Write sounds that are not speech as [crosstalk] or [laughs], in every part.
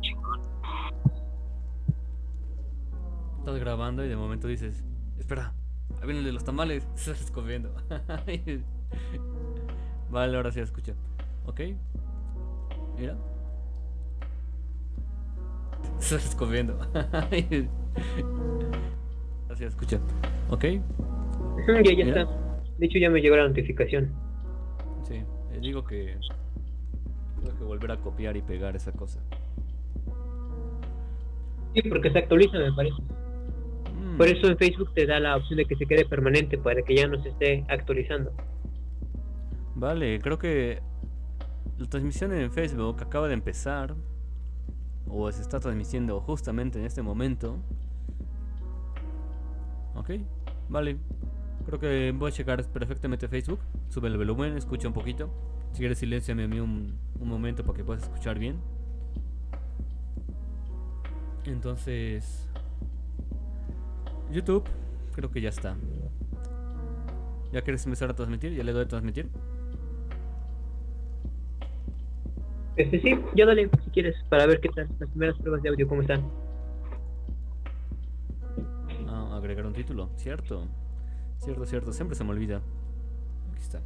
chingón. Estás grabando y de momento dices, espera, ahí viene el de los tamales, [laughs] estás escogiendo. [laughs] vale, ahora sí escucha. Ok. Mira. [laughs] Estás escogiendo. Así escucha. Ok. Ya, ya está. De hecho, ya me llegó la notificación. Sí, les digo que tengo que volver a copiar y pegar esa cosa. Sí, porque se actualiza, me parece. Mm, Por eso en Facebook te da la opción de que se quede permanente para que ya no se esté actualizando. Vale, creo que la transmisión en Facebook acaba de empezar. O se está transmitiendo justamente en este momento. Ok, vale. Creo que voy a checar perfectamente Facebook. Sube el volumen, escucha un poquito. Si quieres, silenciame a mí un, un momento para que puedas escuchar bien. Entonces, YouTube, creo que ya está. ¿Ya quieres empezar a transmitir? ¿Ya le doy a transmitir? Este sí, ya dale si quieres para ver qué tal las primeras pruebas de audio cómo están. Ah, agregar un título. Cierto. Cierto, cierto. Siempre se me olvida. Aquí está.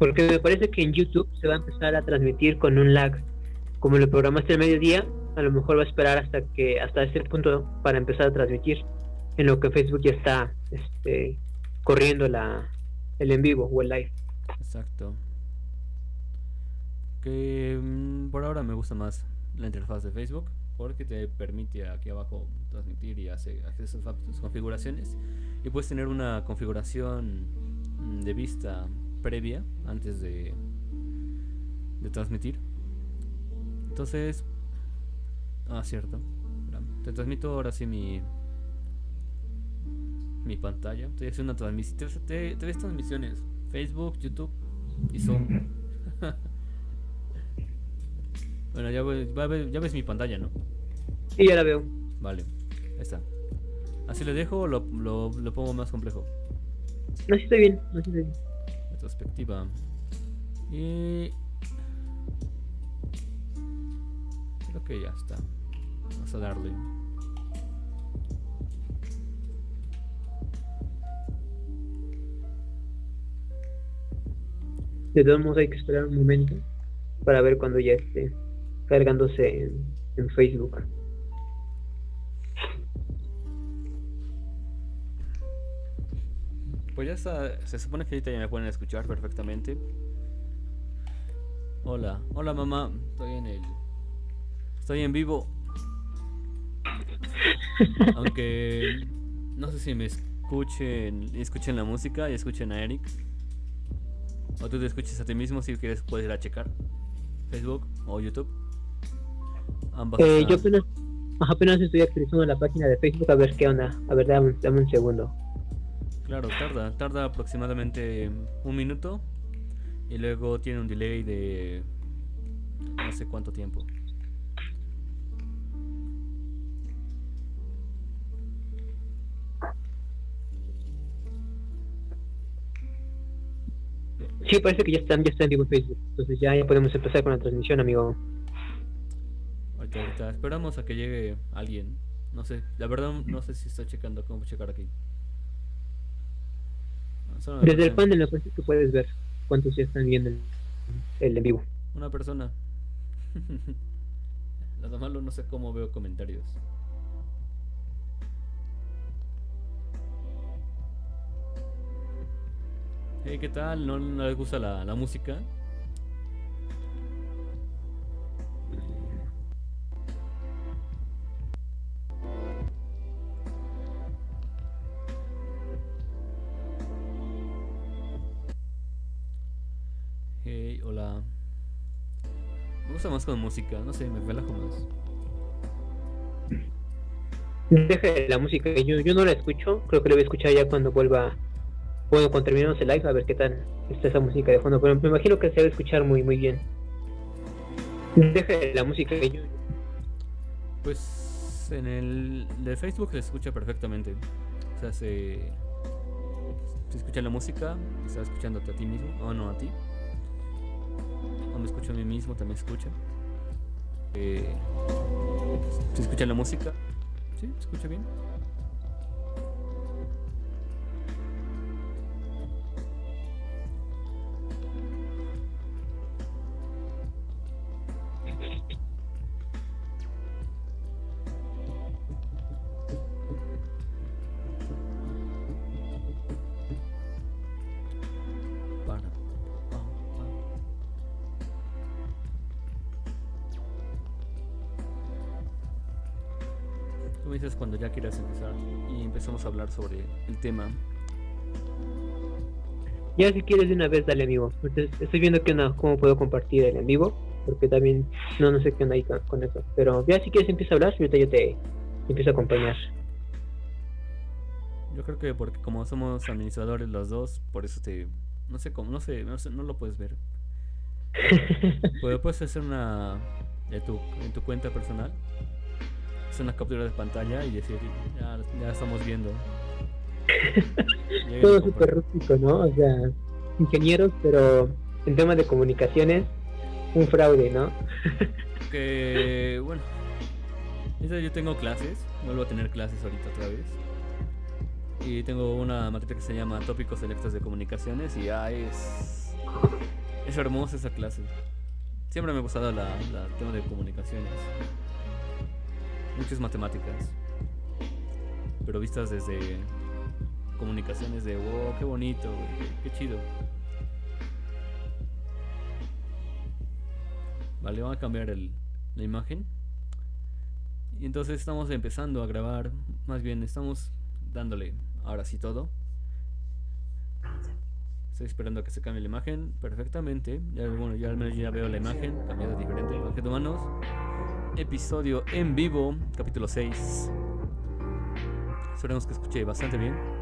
Porque me parece que en YouTube se va a empezar a transmitir con un lag. Como lo programaste al mediodía, a lo mejor va a esperar hasta que hasta ese punto para empezar a transmitir. En lo que Facebook ya está este, corriendo la, el en vivo o el live. Exacto. Que mm, por ahora me gusta más la interfaz de Facebook porque te permite aquí abajo transmitir y hace acceso a tus configuraciones y puedes tener una configuración mm, de vista previa antes de de transmitir. Entonces, ah, cierto. Te transmito ahora sí mi mi pantalla. Estoy haciendo una transmisión. Tres, tres transmisiones: Facebook, YouTube y Zoom. [laughs] bueno, ya, ves- ya ves mi pantalla, ¿no? Sí, ya la veo. Vale, ahí está. ¿Así le dejo o lo, lo, lo pongo más complejo? No, sí estoy bien. No, sí estoy bien. Retrospectiva. Y. Creo que ya está. Vamos a darle. De todos modos hay que esperar un momento para ver cuando ya esté cargándose en, en Facebook. Pues ya está. Se supone que ahorita ya me pueden escuchar perfectamente. Hola, hola mamá. Estoy en el. Estoy en vivo. Aunque no sé si me escuchen, escuchen la música y escuchen a Eric. O tú te escuches a ti mismo si quieres puedes ir a checar. Facebook o YouTube. Ambas Eh, yo apenas, apenas estoy actualizando la página de Facebook a ver qué onda. A ver, dame, dame un segundo. Claro, tarda, tarda aproximadamente un minuto y luego tiene un delay de no sé cuánto tiempo. Sí, parece que ya están, ya está en vivo en Facebook. Entonces ya, ya podemos empezar con la transmisión, amigo. Ahorita, ahorita esperamos a que llegue alguien. No sé, la verdad no sé si está checando cómo checar aquí. Desde el panel me parece que puedes ver cuántos ya están viendo el, el en vivo. Una persona. [laughs] Lo malo no sé cómo veo comentarios. Hey, ¿qué tal? ¿No, no les gusta la, la música? Me gusta más con música, no sé, me relajo más. Deje la música, yo, yo no la escucho, creo que la voy a escuchar ya cuando vuelva, bueno, cuando terminemos el live, a ver qué tal está esa música de fondo, pero me imagino que se va a escuchar muy, muy bien. Deje la música, yo, Pues en el de Facebook se escucha perfectamente. O sea, se, se escucha la música, estás escuchándote a ti mismo, o no a ti. Me escucho a mí mismo, también escucha. Eh, ¿Se escucha la música? ¿Sí? ¿Se escucha bien? Hablar sobre el tema. Ya si quieres de una vez, dale amigo. estoy viendo que no, cómo puedo compartir el en vivo, porque también no, no sé qué onda ahí con, eso. Pero ya si quieres empieza a hablar, ahorita yo te empiezo a acompañar. Yo creo que porque como somos administradores los dos, por eso te... No sé cómo, no sé, no, sé, no lo puedes ver. [laughs] puedes hacer una... De tu, en tu cuenta personal una captura de pantalla y decir, ya, ya estamos viendo. Todo súper rústico, ¿no? O sea, ingenieros, pero en temas de comunicaciones, un fraude, ¿no? que, bueno, yo tengo clases, vuelvo a tener clases ahorita otra vez. Y tengo una materia que se llama Tópicos Selectos de Comunicaciones y ya es, es hermosa esa clase. Siempre me ha gustado la, la tema de comunicaciones muchas matemáticas, pero vistas desde comunicaciones de, wow, qué bonito, qué, chido. Vale, vamos a cambiar el, la imagen. Y entonces estamos empezando a grabar, más bien estamos dándole ahora sí todo. Estoy esperando a que se cambie la imagen perfectamente. Ya, bueno, ya al menos ya veo la imagen, cambiada diferente. Objeto humanos episodio en vivo, capítulo 6. Esperemos que escuche bastante bien.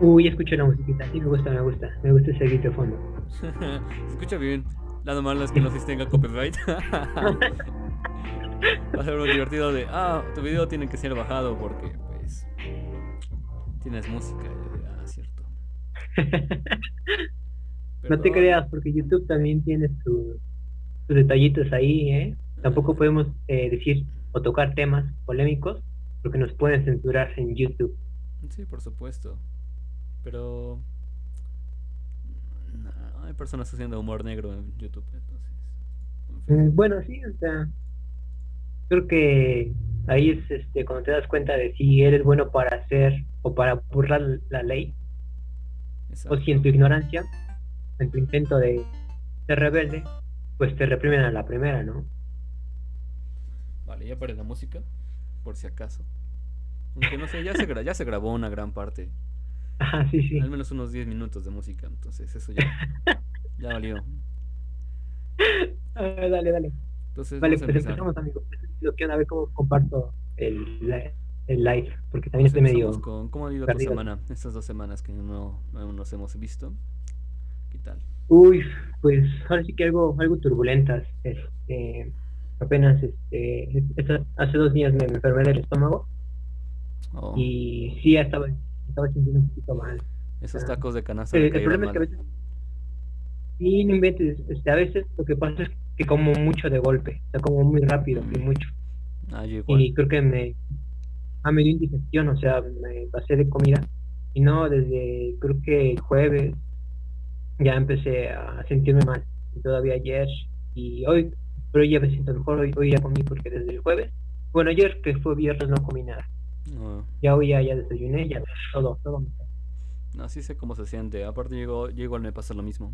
Uy, escucho la musiquita, sí me gusta, me gusta, me gusta ese grito de fondo. Se [laughs] escucha bien. Lado malo es que no se tenga copyright. [laughs] Va a ser muy divertido de, ah, tu video tiene que ser bajado porque, pues, tienes música. Ah, cierto. [laughs] No te creas, porque YouTube también tiene sus detallitos ahí, ¿eh? Tampoco podemos eh, decir o tocar temas polémicos porque nos pueden censurar en YouTube. Sí, por supuesto. Pero hay personas haciendo humor negro en YouTube, entonces. Mm, bueno, sí, o sea, creo que ahí es este cuando te das cuenta de si eres bueno para hacer o para burlar la ley o si en tu ignorancia en tu intento de ser rebelde, pues te reprimen a la primera, ¿no? Vale, ya para la música, por si acaso. Aunque no sé, ya se, ya se grabó una gran parte. Ah, sí, sí. Al menos unos 10 minutos de música, entonces eso ya, [laughs] ya valió. dale, dale. Entonces, vale, pues empezamos, amigos. Lo quiero a ver cómo comparto el, el live, porque también estoy medio. Con, ¿Cómo ha ido tu semana? Estas dos semanas que no, no nos hemos visto. ¿Qué tal? Uy, pues ahora sí que algo, algo turbulentas. Este, apenas este, hace dos días me, enfermé del estómago. Oh. Y sí, ya estaba, estaba sintiendo un poquito mal. Esos tacos de canasta. El, problema es que a veces. Sí, no inventes. Este, a veces lo que pasa es que como mucho de golpe. O sea, como muy rápido y mucho. Ah, y creo que me. Ah, me dio indigestión, o sea, me pasé de comida. Y no, desde creo que jueves ya empecé a sentirme mal. Todavía ayer y hoy, pero ya me siento mejor. Hoy, hoy ya comí porque desde el jueves, bueno, ayer que fue viernes no comí nada. Ya hoy ya, ya desayuné, ya todo, todo. Así sé cómo se siente. Aparte, llegó, igual me pasa lo mismo.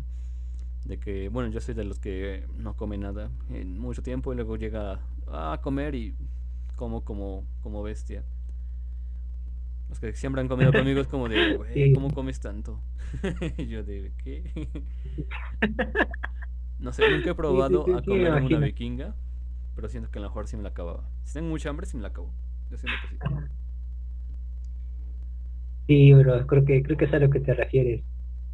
De que, bueno, yo soy de los que no come nada en mucho tiempo y luego llega a comer y como como, como bestia. Los que siempre han comido conmigo es como de, [laughs] güey, ¿cómo comes tanto? [laughs] yo de, ¿qué? [laughs] no sé, nunca he probado a comer una vikinga, pero siento que a lo mejor sí me la acababa. Si tengo mucha hambre, sí me la acabo. Yo siento que sí. Sí, bro, creo que, creo que es a lo que te refieres.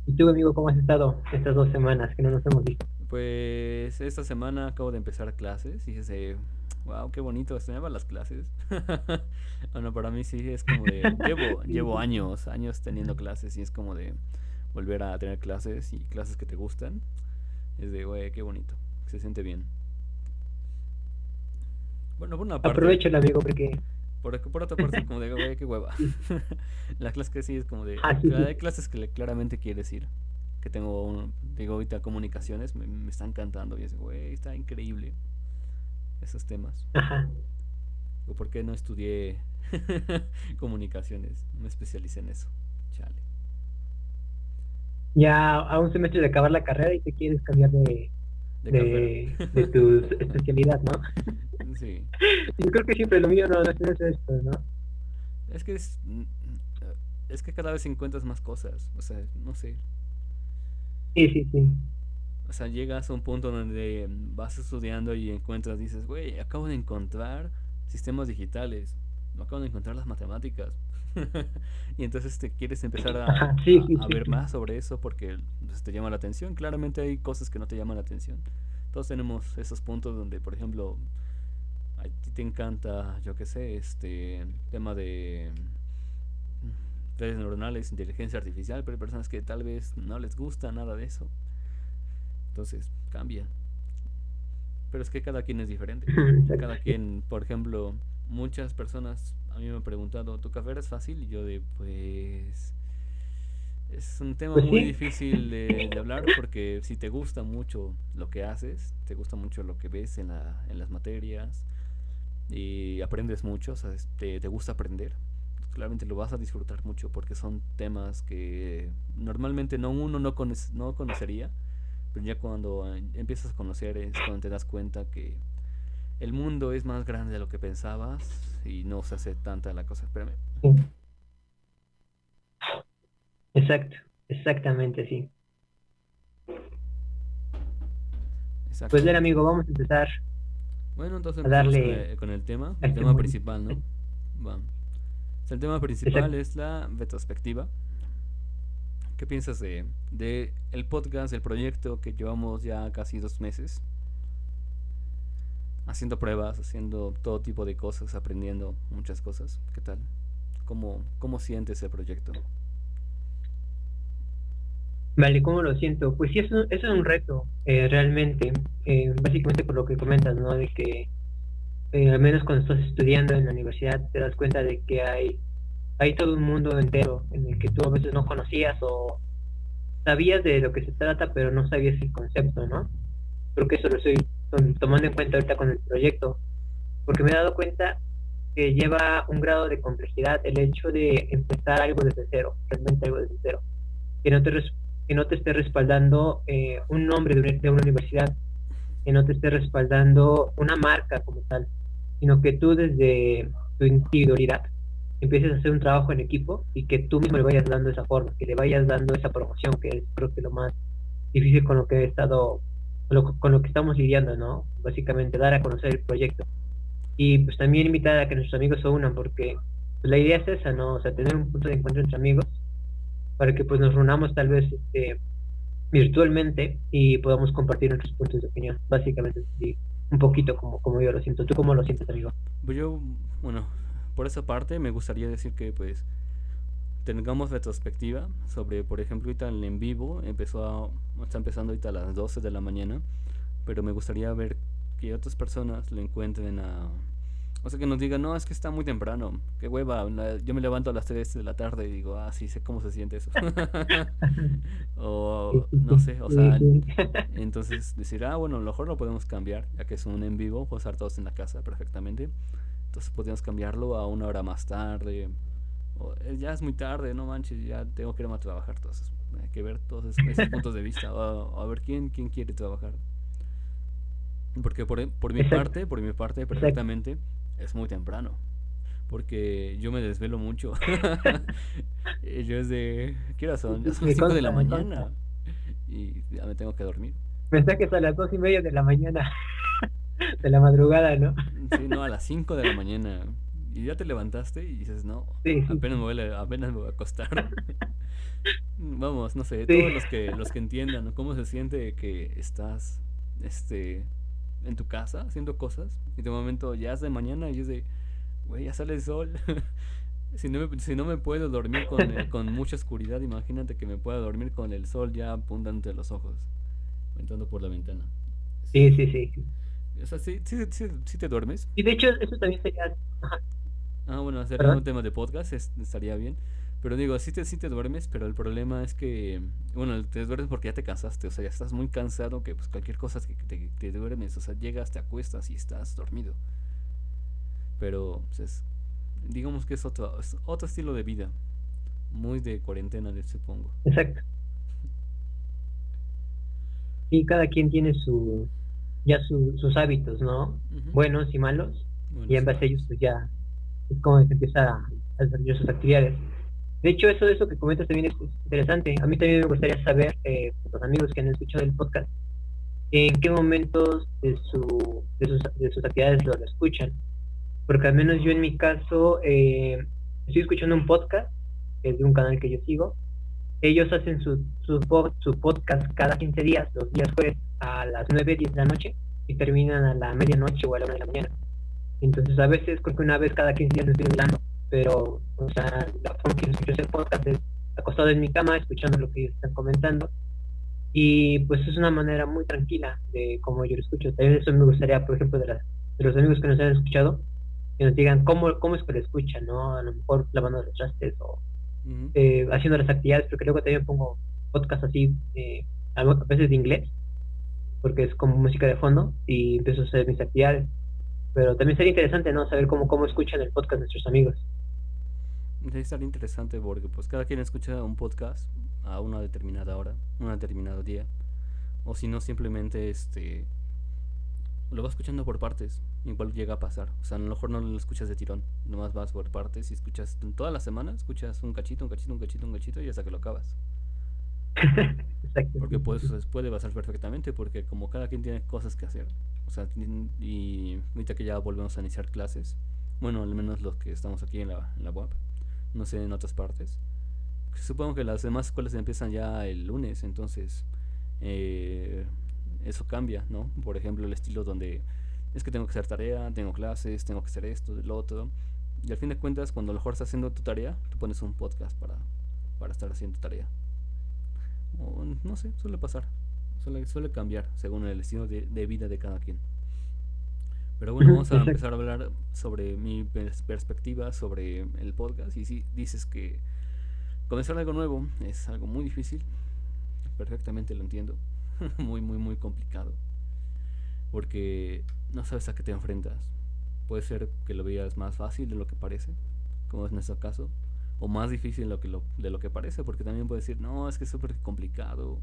¿Y tú, amigo, cómo has estado estas dos semanas que no nos hemos visto? Pues esta semana acabo de empezar clases y ese wow, qué bonito, extrañaba las clases. [laughs] bueno, para mí sí es como de, [laughs] llevo, llevo años, años teniendo clases y es como de volver a tener clases y clases que te gustan. Es de, güey, qué bonito, se siente bien. Bueno, por una parte... Aprovecho el amigo porque... Por, por otra parte, como de, güey, qué hueva. [laughs] Las clases que sí es como de, ah, hay clases que claramente quieres ir que tengo, digo, ahorita comunicaciones, me, me están cantando y es, güey, está increíble esos temas. Ajá. O por qué no estudié [laughs] comunicaciones, me especialicé en eso. Chale. Ya a un semestre de acabar la carrera y te quieres cambiar de, de, de, tu [laughs] especialidad, ¿no? Sí. Yo creo que siempre lo mío no, es esto, ¿no? Es que es, es que cada vez encuentras más cosas, o sea, no sé, Sí, sí, sí. O sea, llegas a un punto donde vas estudiando y encuentras, dices, güey, acabo de encontrar sistemas digitales, no acabo de encontrar las matemáticas. [laughs] y entonces te quieres empezar a, ver más sobre eso porque pues, te llama la atención. Claramente hay cosas que no te llaman la atención. Todos tenemos esos puntos donde, por ejemplo, a ti te encanta, yo qué sé, este tema de redes neuronales, inteligencia artificial, pero hay personas que tal vez no les gusta nada de eso. Entonces, cambia. Pero es que cada quien es diferente. [laughs] Cada quien, por ejemplo, muchas personas a mí me han preguntado, ¿tu café es fácil? Y yo de, pues... Es un tema pues muy difícil de, hablar porque si te gusta mucho lo que haces, te gusta mucho lo que ves en, la, en las materias y aprendes mucho, o sea, te, te gusta aprender, claramente lo vas a disfrutar mucho porque son temas que normalmente no uno no, no conocería, pero ya cuando empiezas a conocer es cuando te das cuenta que el mundo es más grande de lo que pensabas y no se hace tanta la cosa. Espérame. Exacto, exactamente, sí. Pues bien, amigo, vamos a empezar. Bueno, entonces a darle con el, tema, el tema principal, ¿no? Vamos. El tema principal es la retrospectiva. ¿Qué piensas de, de el podcast, el proyecto que llevamos ya casi dos meses? Haciendo pruebas, haciendo todo tipo de cosas, aprendiendo muchas cosas. ¿Qué tal? ¿Cómo, cómo sientes el proyecto? Vale, ¿cómo lo siento? Pues sí, eso, es un reto, eh, realmente. Eh, básicamente por lo que comentas, ¿no? De que eh, al menos cuando estás estudiando en la universidad, te das cuenta de que hay, hay todo un mundo entero en el que tú a veces no conocías o sabías de lo que se trata, pero no sabías el concepto, ¿no? Creo que eso lo estoy tomando en cuenta ahorita con el proyecto, porque me he dado cuenta que lleva un grado de complejidad el hecho de empezar algo desde cero, realmente algo desde cero, que no te, que no te esté respaldando eh, un nombre de de una universidad, que no te esté respaldando una marca como tal, sino que tú desde tu individualidad empieces a hacer un trabajo en equipo y que tú mismo le vayas dando esa forma, que le vayas dando esa promoción, que es creo que lo más difícil con lo que he estado, con lo, que estamos lidiando, ¿no? Básicamente dar a conocer el proyecto. Y pues también invitar a que nuestros amigos se unan, porque pues, la idea es esa, ¿no? O sea, tener un punto de encuentro entre amigos para que pues nos reunamos tal vez este, virtualmente y podamos compartir nuestros puntos de opinión. Básicamente, sí un poquito como, como yo lo siento. ¿Tú cómo lo sientes, amigo? Pues yo, bueno, por esa parte me gustaría decir que pues tengamos retrospectiva sobre, por ejemplo, ahorita el en vivo empezó a, está empezando ahorita a las 12 de la mañana, pero me gustaría ver que otras personas lo encuentren a o sea, que nos digan, no, es que está muy temprano. Qué hueva. Yo me levanto a las 3 de la tarde y digo, ah, sí, sé cómo se siente eso. [laughs] o no sé, o sea, entonces decir, ah, bueno, a lo mejor lo podemos cambiar, ya que es un en vivo, puedo estar todos en la casa perfectamente. Entonces podríamos cambiarlo a una hora más tarde. Eh, ya es muy tarde, no manches, ya tengo que irme a trabajar. Entonces hay que ver todos esos, [laughs] puntos de vista. O, a ver quién, quién quiere trabajar. Porque por, por mi parte, por mi parte, perfectamente es muy temprano. Porque yo me desvelo mucho. [laughs] yo es de. ¿Qué hora son? Ya son las 5 de la mañana. Y ya me tengo que dormir. Pensé que es a las 2 y media de la mañana. [laughs] de la madrugada, ¿no? sí, no, a las 5 de la mañana. Y ya te levantaste y dices, no, apenas, me voy a, apenas me voy a acostar. [laughs] Vamos, no sé, todos los que, los que entiendan cómo se siente que estás este, en tu casa haciendo cosas y de momento ya es de mañana y es de, güey, ya sale el sol. [laughs] si, no me, si no me puedo dormir con, con [laughs] mucha oscuridad, imagínate que me pueda dormir con el sol ya apuntando entre los ojos, entrando por la ventana. Sí, sí, sí. O sea, sí, sí, sí, sí te duermes. Y de hecho, eso también sería... Ah, bueno, hacer un tema de podcast estaría bien. Pero digo, sí te, sí te duermes, pero el problema es que, bueno, te duermes porque ya te cansaste, o sea, ya estás muy cansado que pues cualquier cosa que te, te duermes, o sea, llegas, te acuestas y estás dormido. Pero, pues, digamos que es otro, otro estilo de vida, muy de cuarentena, supongo. Exacto. Y cada quien tiene su, ya sus hábitos, ¿no? Buenos y malos. y en base a ellos, pues ya es como se empieza a desarrollar sus actividades. De hecho, eso de eso que comentas también es interesante. A mí también me gustaría saber, eh, los amigos que han escuchado el podcast, en qué momentos de, su, de, sus, de sus actividades lo, escuchan. Porque al menos yo en mi caso eh, estoy escuchando un podcast, es de un canal que yo sigo. Ellos hacen su, su, su podcast cada 15 días, los días jueves a las 9, 10 de la noche y terminan a la medianoche o a la 1 de la mañana. Entonces a veces creo que una vez cada 15 días estoy hablando pero, o sea, la forma que escucho ese podcast es acostado en mi cama, escuchando lo que ellos están comentando. Y pues es una manera muy tranquila de cómo yo lo escucho. También eso me gustaría, por ejemplo, de, de los amigos que nos han escuchado, que nos digan cómo, cómo es que lo escuchan, ¿no? A lo mejor lavando los trastes o eh, haciendo las actividades, porque luego también pongo podcast así, eh, a veces de inglés, porque es como música de fondo, y empiezo a hacer mis actividades. Pero también sería interesante, ¿no? Saber cómo, cómo escuchan el podcast nuestros amigos. Debe estar interesante porque pues cada quien escucha un podcast a una determinada hora, un determinado día. O si no, simplemente este lo vas escuchando por partes. Igual llega a pasar. O sea, a lo mejor no lo escuchas de tirón. Nomás vas por partes y escuchas toda la semana, escuchas un cachito, un cachito, un cachito, un cachito y hasta que lo acabas. [laughs] porque pues puede pasar perfectamente porque como cada quien tiene cosas que hacer. O sea, y ahorita que ya volvemos a iniciar clases. Bueno, al menos los que estamos aquí en la, en la web no sé en otras partes. Supongo que las demás escuelas empiezan ya el lunes, entonces eh, eso cambia, ¿no? Por ejemplo, el estilo donde es que tengo que hacer tarea, tengo clases, tengo que hacer esto, lo otro. Y al fin de cuentas, cuando a lo mejor estás haciendo tu tarea, tú pones un podcast para, para estar haciendo tarea. O, no sé, suele pasar. Suele, suele cambiar según el estilo de, de vida de cada quien. Pero bueno, vamos a empezar a hablar sobre mi perspectiva sobre el podcast. Y si dices que comenzar algo nuevo es algo muy difícil, perfectamente lo entiendo. [laughs] muy, muy, muy complicado. Porque no sabes a qué te enfrentas. Puede ser que lo veas más fácil de lo que parece, como es nuestro caso, o más difícil de lo que, lo, de lo que parece, porque también puedes decir, no, es que es súper complicado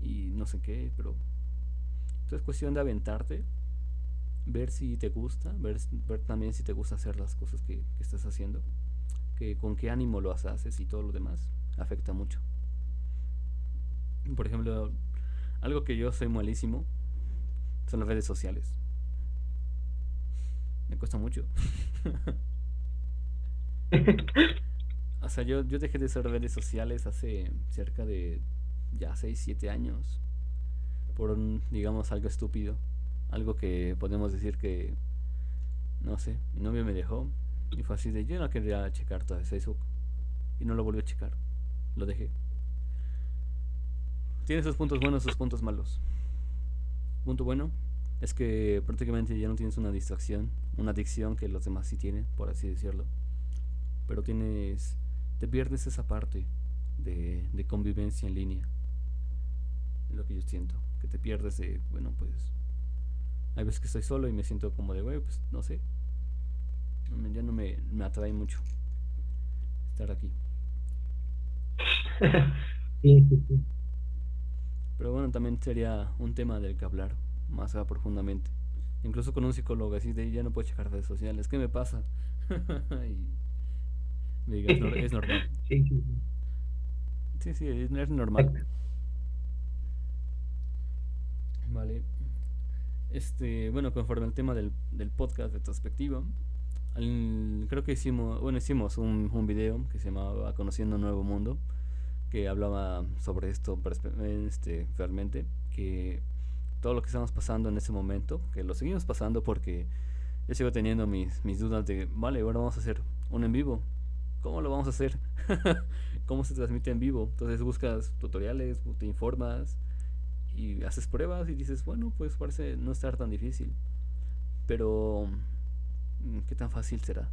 y no sé qué, pero entonces es cuestión de aventarte ver si te gusta, ver, ver también si te gusta hacer las cosas que, estás haciendo, que con qué ánimo lo haces y todo lo demás afecta mucho. Por ejemplo, algo que yo soy malísimo son las redes sociales. Me cuesta mucho. [laughs] o sea, yo, yo dejé de hacer redes sociales hace cerca de ya 6, 7 años. Por un, digamos, algo estúpido algo que podemos decir que, no sé, mi novio me dejó y fue así de yo no quería checar todo Facebook y no lo volví a checar, lo dejé. Tiene sus puntos buenos, sus puntos malos. Punto bueno es que prácticamente ya no tienes una distracción, una adicción que los demás sí tienen, por así decirlo. Pero tienes, te pierdes esa parte de, de convivencia en línea. Es lo que yo siento, que te pierdes de, bueno, pues hay veces que estoy solo y me siento como de, güey, pues no sé. Ya no me, me atrae mucho estar aquí. [laughs] sí, sí, sí. Pero bueno, también sería un tema del que hablar más profundamente. Incluso con un psicólogo así de ya no puedo checar redes sociales. ¿Qué me pasa? [laughs] y me es, normal. [laughs] Sí, sí, es normal. Vale. Este, bueno, conforme al tema del, del podcast retrospectiva, creo que hicimos, bueno, hicimos un, un video que se llamaba Conociendo un Nuevo Mundo, que hablaba sobre esto este, realmente, que todo lo que estamos pasando en ese momento, que lo seguimos pasando porque yo sigo teniendo mis, mis dudas de, vale, ahora vamos a hacer un en vivo. ¿Cómo lo vamos a hacer? [laughs] ¿Cómo se transmite en vivo? Entonces buscas tutoriales, te informas y haces pruebas y dices, bueno, pues parece no estar tan difícil. Pero, mm, ¿qué tan fácil será?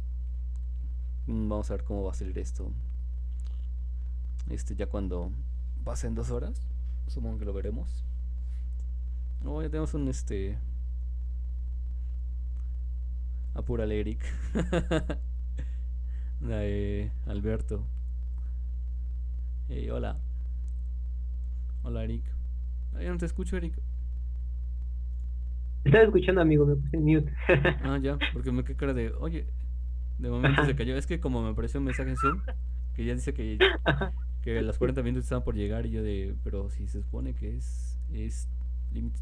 Mm, vamos a ver cómo va a salir esto. Este, ya cuando pasen dos horas, supongo que lo veremos. Oh, ya tenemos un este. Apúrale, Eric. [laughs] de Alberto. Hey, hola. Hola, Eric. Ay, no te escucho, Eric. Estaba escuchando, amigo, me puse en mute. [laughs] ah, ya, porque me quedé cara de, oye, de momento se cayó. Es que como me apareció un mensaje en Zoom, que ya dice que, que las 40 minutos estaban por llegar y yo de, pero si se supone que es, es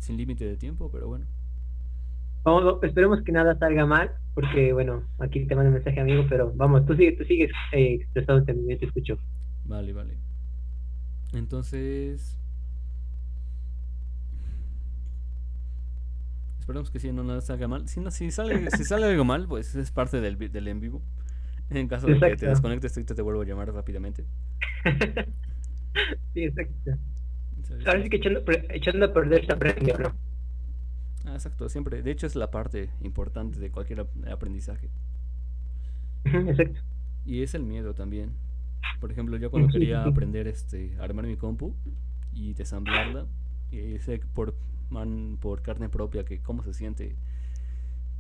sin límite de tiempo, pero bueno. Vamos, esperemos que nada salga mal, porque bueno, aquí te mando un mensaje amigo, pero vamos, tú, sigue, tú sigues eh, expresándote, yo te escucho. Vale, vale. Entonces... Esperemos que si no nada salga mal. Si, no, si, sale, si sale algo mal, pues es parte del, del en vivo. En caso de que te desconectes, te, te vuelvo a llamar rápidamente. [laughs] sí, exacto. Ahora sí que echando, echando a perder se aprende, ¿no? Ah, exacto, siempre. De hecho, es la parte importante de cualquier aprendizaje. Exacto. Y es el miedo también. Por ejemplo, yo cuando quería aprender este armar mi compu y desamblarla, y sé por man, por carne propia que cómo se siente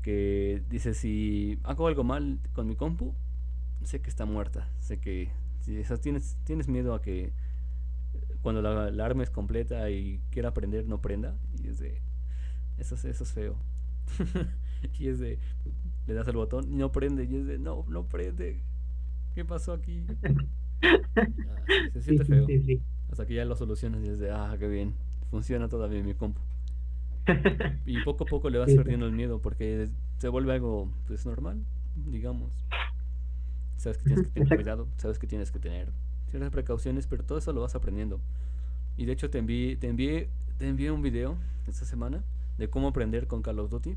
que dice si hago algo mal con mi compu, sé que está muerta, sé que si tienes tienes miedo a que cuando la, la arma es completa y quiera aprender no prenda y es de eso es, eso es feo. [laughs] y es de le das el botón y no prende y es de no, no prende. ¿Qué pasó aquí? [laughs] Ah, se siente feo. Hasta que ya lo solucionas y es de ah, qué bien. Funciona todavía mi compu. [laughs] y poco a poco le vas perdiendo el miedo porque se vuelve algo pues normal, digamos. Sabes que tienes que tener cuidado, sabes que tienes que tener ciertas precauciones, pero todo eso lo vas aprendiendo. Y de hecho te envié, te envié, te envié un video esta semana de cómo aprender con Call of Duty.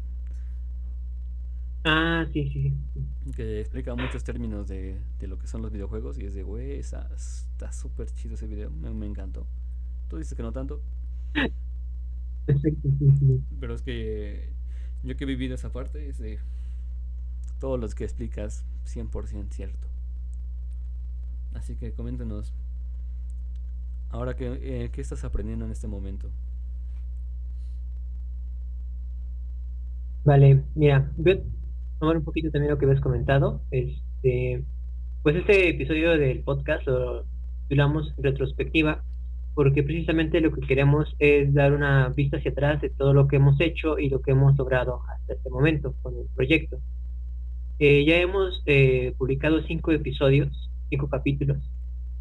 Ah, sí, sí. Que explica muchos términos de, de lo que son los videojuegos y es de, güey, está súper chido ese video, me, me, encantó. Tú dices que no tanto. [laughs] [laughs] Pero es que yo que he vivido esa parte es de todos los que explicas 100% cierto. Así que coméntenos. Ahora, que, eh, ¿qué estás aprendiendo en este momento? Vale, mira, voy a tomar un poquito también lo que habías comentado. Este, pues este episodio del podcast lo titulamos retrospectiva porque precisamente lo que queremos es dar una vista hacia atrás de todo lo que hemos hecho y lo que hemos logrado hasta este momento con el proyecto. Eh, ya hemos eh, publicado cinco episodios, cinco capítulos,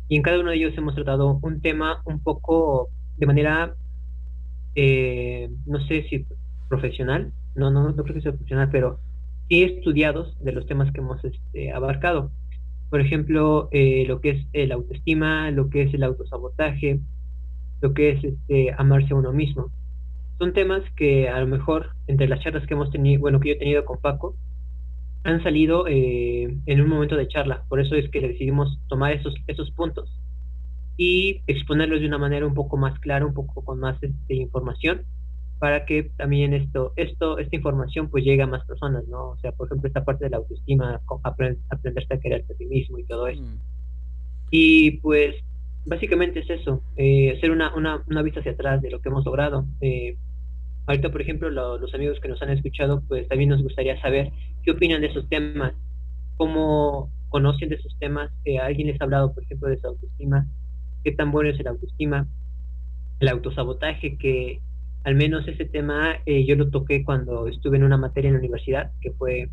y en cada uno de ellos hemos tratado un tema un poco de manera, eh, no sé si profesional, no, no, no creo que sea profesional, pero sí estudiados de los temas que hemos este, abarcado. Por ejemplo, lo que es el autoestima, lo que es el autosabotaje, lo que es este, amarse a uno mismo. Son temas que a lo mejor entre las charlas que hemos tenido, bueno, que yo he tenido con Paco, han salido eh, en un momento de charla. Por eso es que decidimos tomar esos, esos puntos y exponerlos de una manera un poco más clara, un poco con más este, información, para que también esto, esto, esta información pues llegue a más personas, ¿no? O sea, por ejemplo, esta parte de la autoestima, aprenderse a quererte a ti mismo y todo eso. Mm. Y pues básicamente es eso, eh, hacer una, una, una, vista hacia atrás de lo que hemos logrado. Eh, ahorita, por ejemplo, los amigos que nos han escuchado, pues también nos gustaría saber qué opinan de esos temas, cómo conocen de esos temas, que alguien les ha hablado, por ejemplo, de su autoestima, qué tan bueno es el autoestima, el autosabotaje, que al menos ese tema eh, yo lo toqué cuando estuve en una materia en la universidad, que fue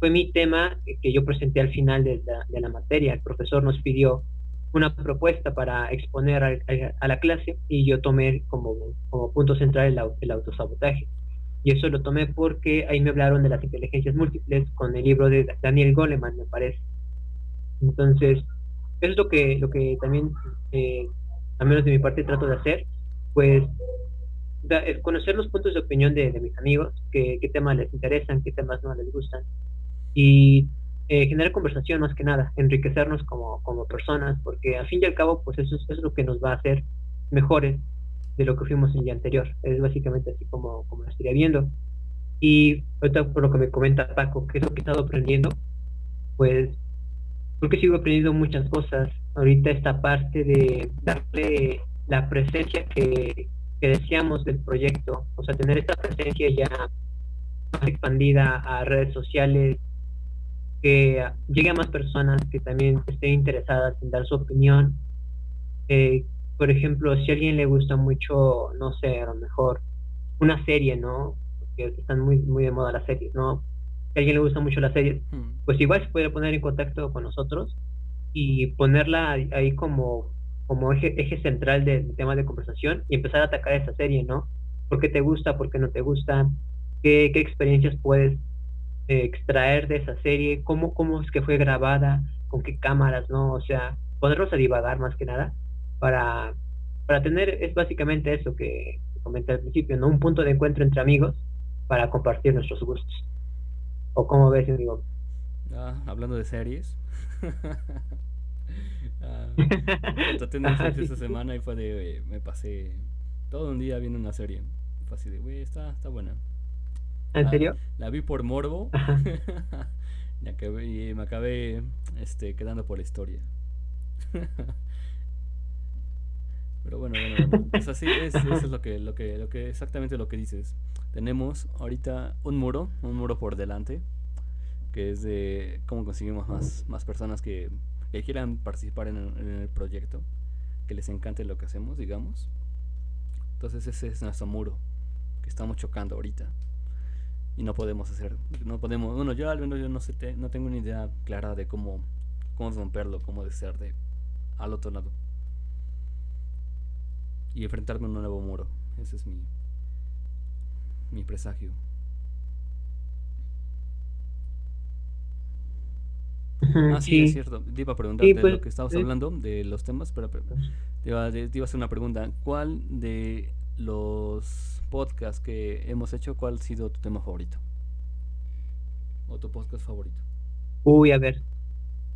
fue mi tema que yo presenté al final de la, materia. El profesor nos pidió una propuesta para exponer a, la clase y yo tomé como, como punto central el, el, autosabotaje. Y eso lo tomé porque ahí me hablaron de las inteligencias múltiples con el libro de Daniel Goleman, me parece. Entonces, eso es lo que, lo que también, eh, al menos de mi parte, trato de hacer, pues conocer los puntos de opinión de, mis amigos, qué, qué temas les interesan, qué temas no les gustan, y eh, generar conversación más que nada, enriquecernos como, como personas, porque al fin y al cabo, pues eso, es lo que nos va a hacer mejores de lo que fuimos el día anterior. Es básicamente así como, como lo estaría viendo. Y ahorita por lo que me comenta Paco, que es lo que he estado aprendiendo, pues creo que sigo aprendiendo muchas cosas. Ahorita esta parte de darle la presencia que, que deseamos del proyecto, o sea, tener esta presencia ya más expandida a redes sociales, que llegue a más personas que también estén interesadas en dar su opinión. Eh, por ejemplo, si a alguien le gusta mucho, no sé, a lo mejor una serie, ¿no? Porque están muy, muy de moda las series, ¿no? Si a alguien le gusta mucho la serie, hmm. pues igual se puede poner en contacto con nosotros y ponerla ahí como, como eje, eje central del tema de conversación y empezar a atacar esa serie, ¿no? ¿Por qué te gusta? ¿Por qué no te gusta? ¿Qué, qué experiencias puedes extraer de esa serie, cómo, cómo es que fue grabada, con qué cámaras, ¿no? O sea, ponernos a divagar más que nada para, para tener, es básicamente eso que comenté al principio, ¿no? Un punto de encuentro entre amigos para compartir nuestros gustos. ¿O cómo ves, amigo? Ah, hablando de series. [laughs] ah, [laughs] esta semana y fue de, me pasé todo un día viendo una serie. Fue así de, güey, está, está buena. ¿En serio? La vi por morbo. [laughs] y me acabé este, quedando por la historia. [laughs] Pero bueno, bueno, es así, es, eso es lo que, lo que, lo que, exactamente lo que dices. Tenemos ahorita un muro, un muro por delante, que es de cómo conseguimos más, más personas que, quieran participar en el, en el, proyecto, que les encante lo que hacemos, digamos. Entonces ese es nuestro muro que estamos chocando ahorita y no podemos hacer, no podemos, bueno, yo al menos yo no sé, no tengo una idea clara de cómo, cómo romperlo, cómo de ser de al otro lado. Y enfrentarme a un nuevo muro. Ese es mi, mi presagio. Ah, sí, es cierto. Te iba a preguntar de pues, lo que estabas hablando, de los temas, pero, te, iba, te, iba, a hacer una pregunta. ¿Cuál de los podcast que hemos hecho, ¿cuál ha sido tu tema favorito? ¿O tu podcast favorito? Uy, a ver.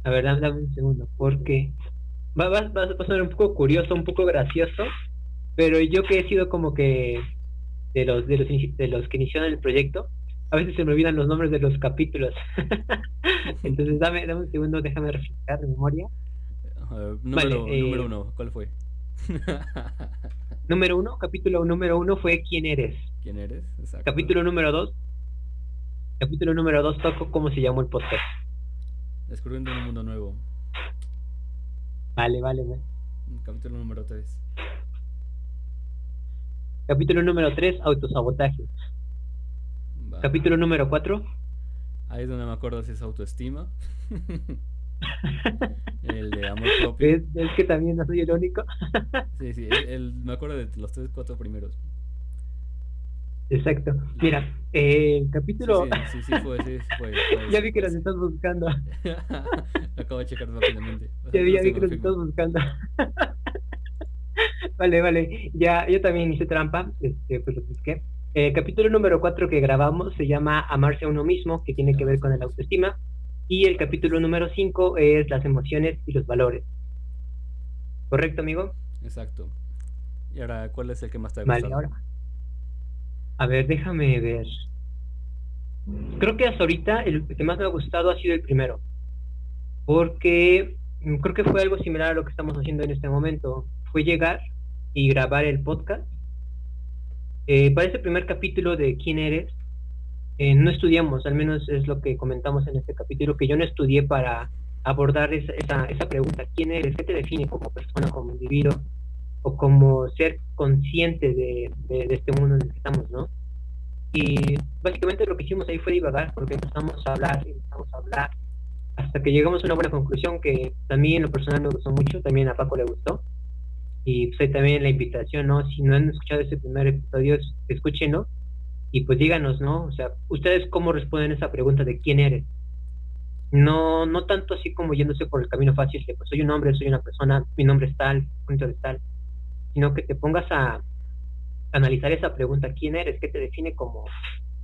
A ver, dame, un segundo, porque va, va, va, a ser un poco curioso, un poco gracioso, pero yo que he sido como que de los de los, de los que iniciaron el proyecto, a veces se me olvidan los nombres de los capítulos. [laughs] Entonces dame, dame un segundo, déjame refrescar de memoria. número, número eh, uno, ¿cuál fue? [laughs] número uno, capítulo número uno fue ¿Quién eres? ¿Quién eres? Exacto. Capítulo número dos. Capítulo número dos toco cómo se llamó el podcast. Descubriendo un mundo nuevo. Vale, vale, vale. Capítulo número tres. Capítulo número tres, autosabotaje. Capítulo número cuatro. Ahí es donde me acuerdo si es autoestima. [laughs] [laughs] el de amor propio. ¿Es, que también no soy el único. [laughs] sí, sí, el, me acuerdo de los tres, cuatro primeros. Exacto. Mira, el capítulo. Sí, sí, sí, fue, sí, fue, [laughs] ya vi que los estás buscando. acabo de checar rápidamente. ya, vi, ya vi que los estás buscando. vale, vale. Ya, yo también hice trampa, este, pues lo busqué. El capítulo número 4 que grabamos se llama Amarse a uno mismo, que tiene que ver con el autoestima. Y el capítulo número 5 es las emociones y los valores. ¿Correcto, amigo? Exacto. Y ahora, ¿cuál es el que más te ha gustado? Vale, ahora. A ver, déjame ver. Creo que hasta ahorita el que más me ha gustado ha sido el primero. Porque mm, creo que fue algo similar a lo que estamos haciendo en este momento. Fue llegar y grabar el podcast. Eh, para ese primer capítulo de quién eres, eh, no estudiamos, al menos es lo que comentamos en este capítulo, que yo no estudié para abordar esa, esa, pregunta, ¿quién eres? ¿Qué te define como persona, como individuo? O como ser consciente de, este mundo en el que estamos, ¿no? Y básicamente lo que hicimos ahí fue divagar, porque empezamos a hablar, empezamos a hablar, hasta que llegamos a una buena conclusión que también en lo personal me gustó mucho, también a Paco le gustó. Y pues ahí también la invitación, ¿no? Si no han escuchado ese primer episodio, escúchenlo y pues díganos, ¿no? O sea, ustedes cómo responden esa pregunta de quién eres. No, no tanto así como yéndose por el camino fácil de pues soy un hombre, soy una persona, mi nombre es tal, punto de tal, sino que te pongas a, analizar esa pregunta, ¿quién eres? ¿Qué te define como,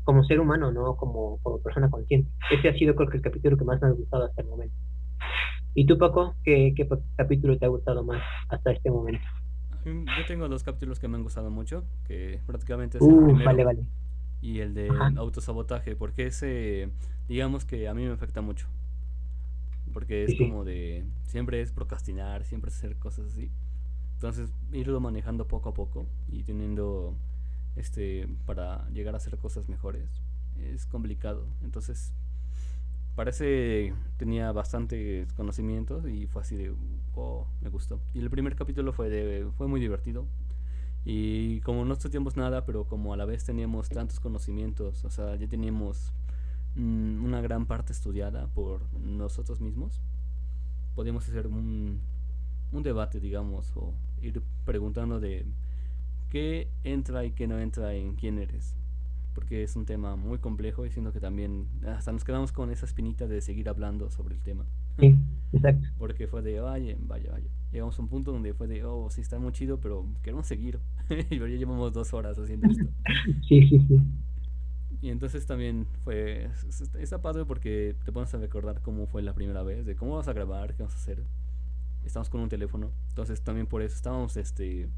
como ser humano, no como, como persona consciente? Ese ha sido creo que el capítulo que más me ha gustado hasta el momento. ¿Y tú, Paco, qué, qué capítulo te ha gustado más hasta este momento? Yo tengo dos capítulos que me han gustado mucho, que prácticamente es el uh, primero vale, vale. Y el de autosabotaje, porque ese, digamos que a mí me afecta mucho. Porque es como de, siempre es procrastinar, siempre es hacer cosas así. Entonces, irlo manejando poco a poco y teniendo, este, para llegar a hacer cosas mejores, es complicado. Entonces, parece tenía bastantes conocimientos y fue así de, oh, me gustó. Y el primer capítulo fue, de, fue muy divertido. Y como no estudiamos nada, pero como a la vez teníamos tantos conocimientos, o sea, ya teníamos mm, una gran parte estudiada por nosotros mismos, podíamos hacer un, un debate, digamos, o ir preguntando de qué entra y qué no entra en quién eres porque es un tema muy complejo y siento que también hasta nos quedamos con esa espinita de seguir hablando sobre el tema. Sí, exacto. [laughs] Porque fue de, vaya, vaya, vaya. Llegamos a un punto donde fue de, oh, sí está muy chido, pero queremos seguir. [laughs] y ya llevamos dos horas haciendo esto. [laughs] sí, sí, sí. Y entonces también fue, está padre porque te pones a recordar cómo fue la primera vez, de cómo vas a grabar, qué vamos a hacer. Estamos con un teléfono, entonces también por eso estábamos, este,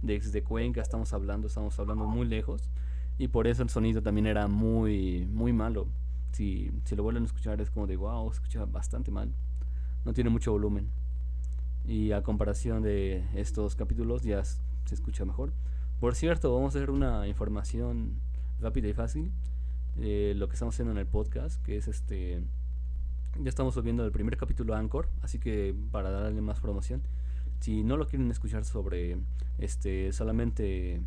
desde Cuenca, estamos hablando, estamos hablando muy lejos y por eso el sonido también era muy, muy malo. Si, si lo vuelven a escuchar es como de, wow, escucha bastante mal. No tiene mucho volumen. Y a comparación de estos capítulos ya se escucha mejor. Por cierto, vamos a hacer una información rápida y fácil. de lo que estamos haciendo en el podcast, que es este... Ya estamos subiendo el primer capítulo a Anchor, así que para darle más promoción. Si no lo quieren escuchar sobre este solamente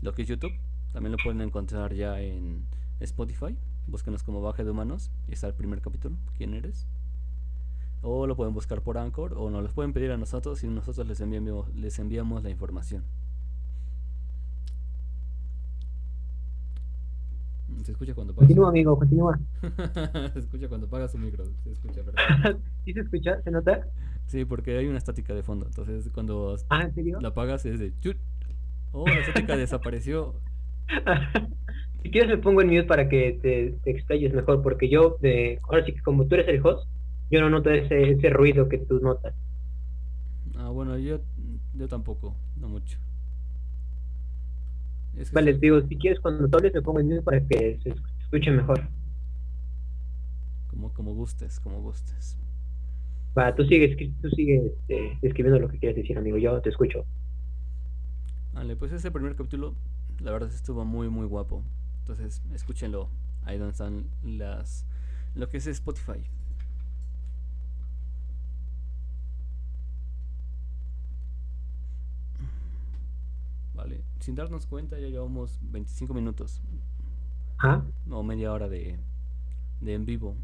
lo que es YouTube, también lo pueden encontrar ya en Spotify. Búsquenos como Baje de Humanos. Y está el primer capítulo. ¿Quién eres? O lo pueden buscar por Anchor. O nos lo pueden pedir a nosotros y nosotros les enviamos, les enviamos la información. Se escucha cuando pagas. Continúa, amigo, continúa. [laughs] se escucha cuando pagas su micro. Se escucha, [laughs] ¿Sí se escucha? ¿Se nota? Sí, porque hay una estática de fondo. Entonces, cuando ah, ¿en serio? la apagas es de. ¡Chut! Oh, la estática desapareció. [laughs] si quieres me pongo en mute para que te, te explayes mejor, porque yo, de, ahora sí que como tú eres el host, yo no noto ese, ese ruido que tú notas. Ah, bueno, yo, yo tampoco, no mucho. vale, digo, si quieres cuando hables me pongo en mute para que se escuche mejor. Como, como gustes, como gustes. Va, tú sigues, tú sigues este, escribiendo lo que quieres decir, amigo, yo te escucho. Vale, pues ese primer capítulo la verdad estuvo muy muy guapo. Entonces, escúchenlo. Ahí donde están las lo que es Spotify. Vale, sin darnos cuenta ya llevamos 25 minutos. ¿Ah? O media hora de, de en vivo.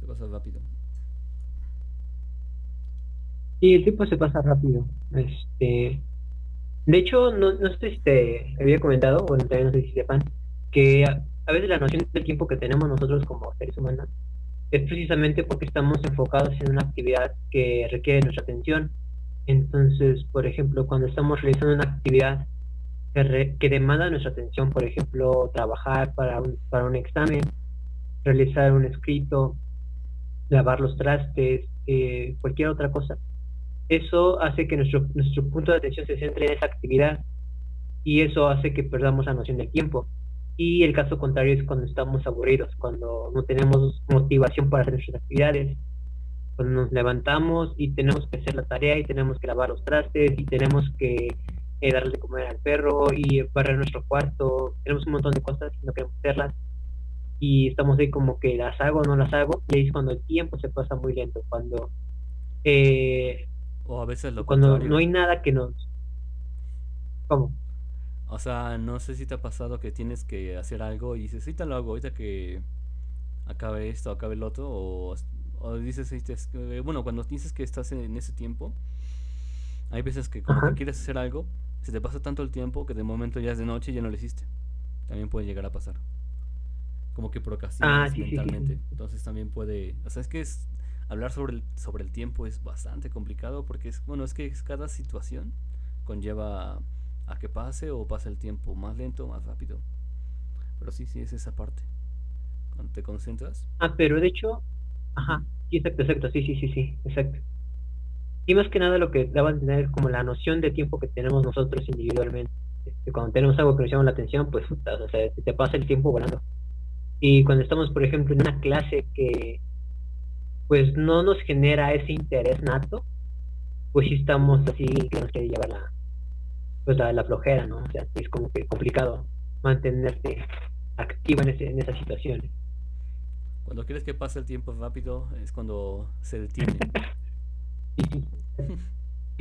Se pasa rápido. Sí, el tiempo se pasa rápido. Este, de hecho, no, no sé si te había comentado, bueno, también no sé si sepan, que a, veces la noción del tiempo que tenemos nosotros como seres humanos es precisamente porque estamos enfocados en una actividad que requiere nuestra atención. Entonces, por ejemplo, cuando estamos realizando una actividad que, demanda nuestra atención, por ejemplo, trabajar para un, para un examen, realizar un escrito, lavar los trastes, eh, cualquier otra cosa, eso hace que nuestro, nuestro punto de atención se centre en esa actividad y eso hace que perdamos la noción del tiempo. Y el caso contrario es cuando estamos aburridos, cuando no tenemos motivación para hacer nuestras actividades, cuando nos levantamos y tenemos que hacer la tarea y tenemos que lavar los trastes y tenemos que eh, darle de comer al perro y barrer nuestro cuarto, tenemos un montón de cosas y no queremos hacerlas. Y estamos ahí como que las hago o no las hago y ahí es cuando el tiempo se pasa muy lento, cuando eh, o a veces lo Cuando no hay nada que nos... ¿Cómo? O sea, no sé si te ha pasado que tienes que hacer algo y dices, ahorita lo hago, ahorita que acabe esto, acabe el otro, o, o dices, bueno, cuando dices que estás en, ese tiempo, hay veces que como que quieres hacer algo, se te pasa tanto el tiempo que de momento ya es de noche y ya no lo hiciste. También puede llegar a pasar. Como que procrastinas ah, mentalmente. Entonces también puede, o sea, es que es hablar sobre el, sobre el tiempo es bastante complicado porque es, bueno, es que es cada situación conlleva a que pase o pasa el tiempo más lento o más rápido. Pero sí, sí, es esa parte. Cuando te concentras. Ah, pero de hecho, ajá, sí, exacto, exacto, sí, sí, sí, sí, exacto. Y más que nada lo que daba a entender como la noción de tiempo que tenemos nosotros individualmente. Este, cuando tenemos algo que nos llama la atención, pues o sea, te pasa el tiempo volando. Y cuando estamos, por ejemplo, en una clase que pues no nos genera ese interés nato, pues sí estamos así que nos quiere llevar la, pues la, flojera, ¿no? O sea, es como que complicado mantenerte activo en, ese, en esas situaciones. Cuando quieres que pase el tiempo rápido es cuando se detiene. [laughs] [laughs]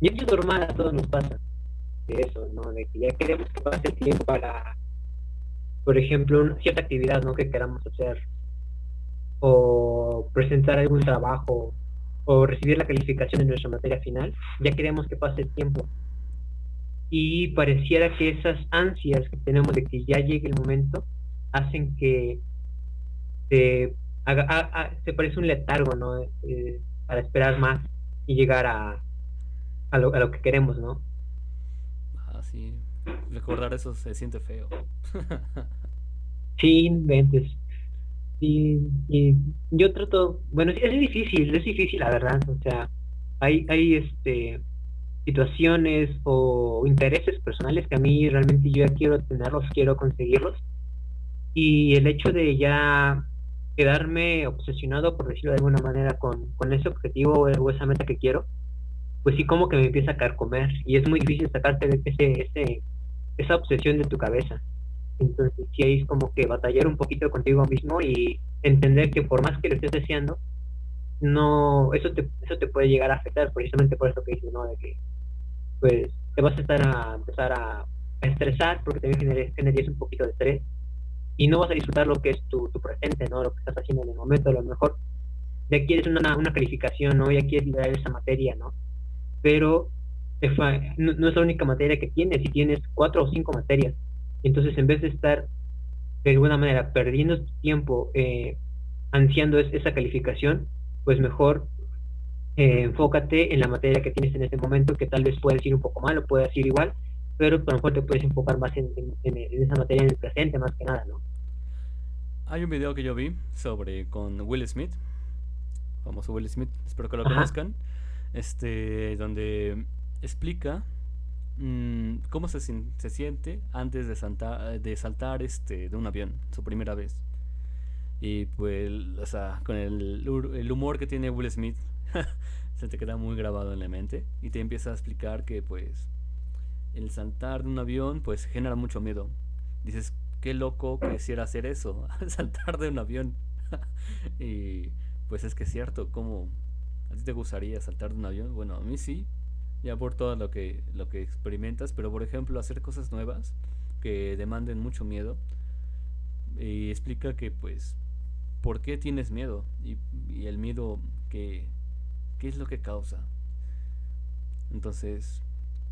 y es normal, a todos nos pasa de eso, ¿no? De que ya queremos que pase el tiempo para, por ejemplo, una cierta actividad, ¿no? Que queramos hacer o presentar algún trabajo o recibir la calificación en nuestra materia final, ya queremos que pase el tiempo. Y pareciera que esas ansias que tenemos de que ya llegue el momento hacen que se, haga, se parece un letargo, ¿no? Eh, para esperar más y llegar a, a, lo, a lo que queremos, ¿no? Ah, sí. Recordar eso se siente feo. [laughs] sí, inventes. Y, y yo trato, bueno, es, difícil, es difícil la verdad, o sea, hay, hay este situaciones o intereses personales que a mí realmente yo ya quiero tenerlos, quiero conseguirlos. Y el hecho de ya quedarme obsesionado, por decirlo de alguna manera, con, con ese objetivo o esa meta que quiero, pues sí como que me empieza a caer comer y es muy difícil sacarte de ese, ese, esa obsesión de tu cabeza. Entonces sí hay como que batallar un poquito contigo mismo y entender que por más que lo estés deseando, no, eso te, eso te puede llegar a afectar precisamente por eso que dices, ¿no? De que pues te vas a estar a empezar a, estresar porque también generas un poquito de estrés y no vas a disfrutar lo que es tu, tu presente, ¿no? Lo que estás haciendo en el momento, a lo mejor ya quieres una, una calificación, ¿no? Ya quieres liberar esa materia, ¿no? Pero no, es la única materia que tienes, si tienes cuatro o cinco materias entonces, en vez de estar de alguna manera perdiendo tiempo eh, ansiando esa calificación, pues mejor eh, enfócate en la materia que tienes en este momento, que tal vez puedes ir un poco mal o puedes ir igual, pero a lo mejor te puedes enfocar más en, esa materia en el presente, más que nada, ¿no? Hay un video que yo vi sobre con Will Smith, famoso Will Smith, espero que lo conozcan, este, donde explica Mm, cómo se, se, siente antes de, saltar, de saltar este, de un avión, su primera vez. Y pues, o sea, con el, el humor que tiene Will Smith, [laughs] se te queda muy grabado en la mente y te empieza a explicar que pues el saltar de un avión pues genera mucho miedo. Dices, qué loco quisiera hacer eso, [laughs] saltar de un avión. [laughs] y pues es que es cierto, ¿cómo a ti te gustaría saltar de un avión? Bueno, a mí sí, ya por todo lo que, lo que experimentas, pero por ejemplo hacer cosas nuevas que demanden mucho miedo y explica que pues por qué tienes miedo y, el miedo que qué es lo que causa entonces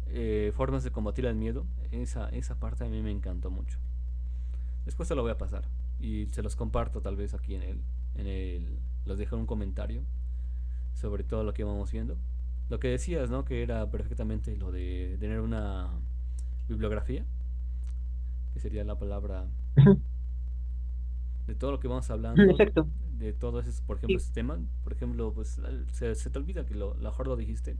eh, formas de combatir el miedo esa, esa parte a mí me encantó mucho después se lo voy a pasar y se los comparto tal vez aquí en el en el los dejo en un comentario sobre todo lo que vamos viendo lo que decías, ¿no? Que era perfectamente lo de tener una bibliografía, que sería la palabra de todo lo que vamos hablando. Exacto. De todo ese, por ejemplo, ese tema. Por ejemplo, pues se, te olvida que lo, mejor lo dijiste.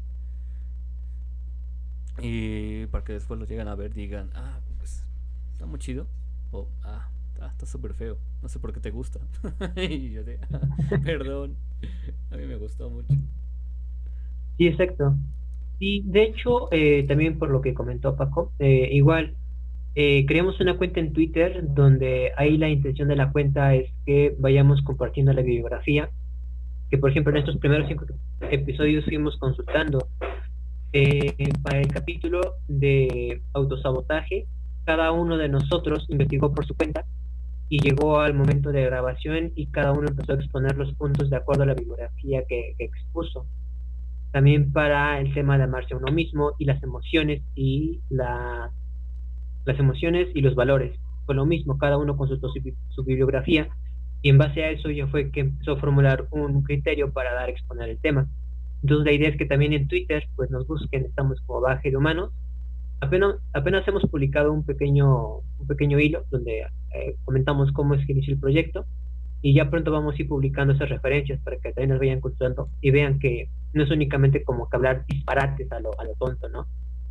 Y para que después lo lleguen a ver, digan, ah, pues está muy chido. O, ah, está súper feo. No sé por qué te gusta. [laughs] y yo de, perdón. A mí me gustó mucho. Sí, exacto. Y de hecho, eh, también por lo que comentó Paco, eh, igual eh, creamos una cuenta en Twitter donde ahí la intención de la cuenta es que vayamos compartiendo la bibliografía, que por ejemplo en estos primeros cinco episodios fuimos consultando para el capítulo de autosabotaje, cada uno de nosotros investigó por su cuenta y llegó al momento de grabación y cada uno empezó a exponer los puntos de acuerdo a la bibliografía que expuso también para el tema de amarse a uno mismo y las emociones y la, las emociones y los valores. Fue lo mismo, cada uno consultó su, su, bibliografía y en base a eso ya fue que empezó a formular un criterio para dar a exponer el tema. Entonces la idea es que también en Twitter pues nos busquen, estamos como Baje de Humanos. Apenas, apenas hemos publicado un pequeño, un pequeño hilo donde eh, comentamos cómo es que inició el proyecto y ya pronto vamos a ir publicando esas referencias para que también nos vayan consultando y vean que no es únicamente como que hablar disparates a lo, a lo tonto, ¿no?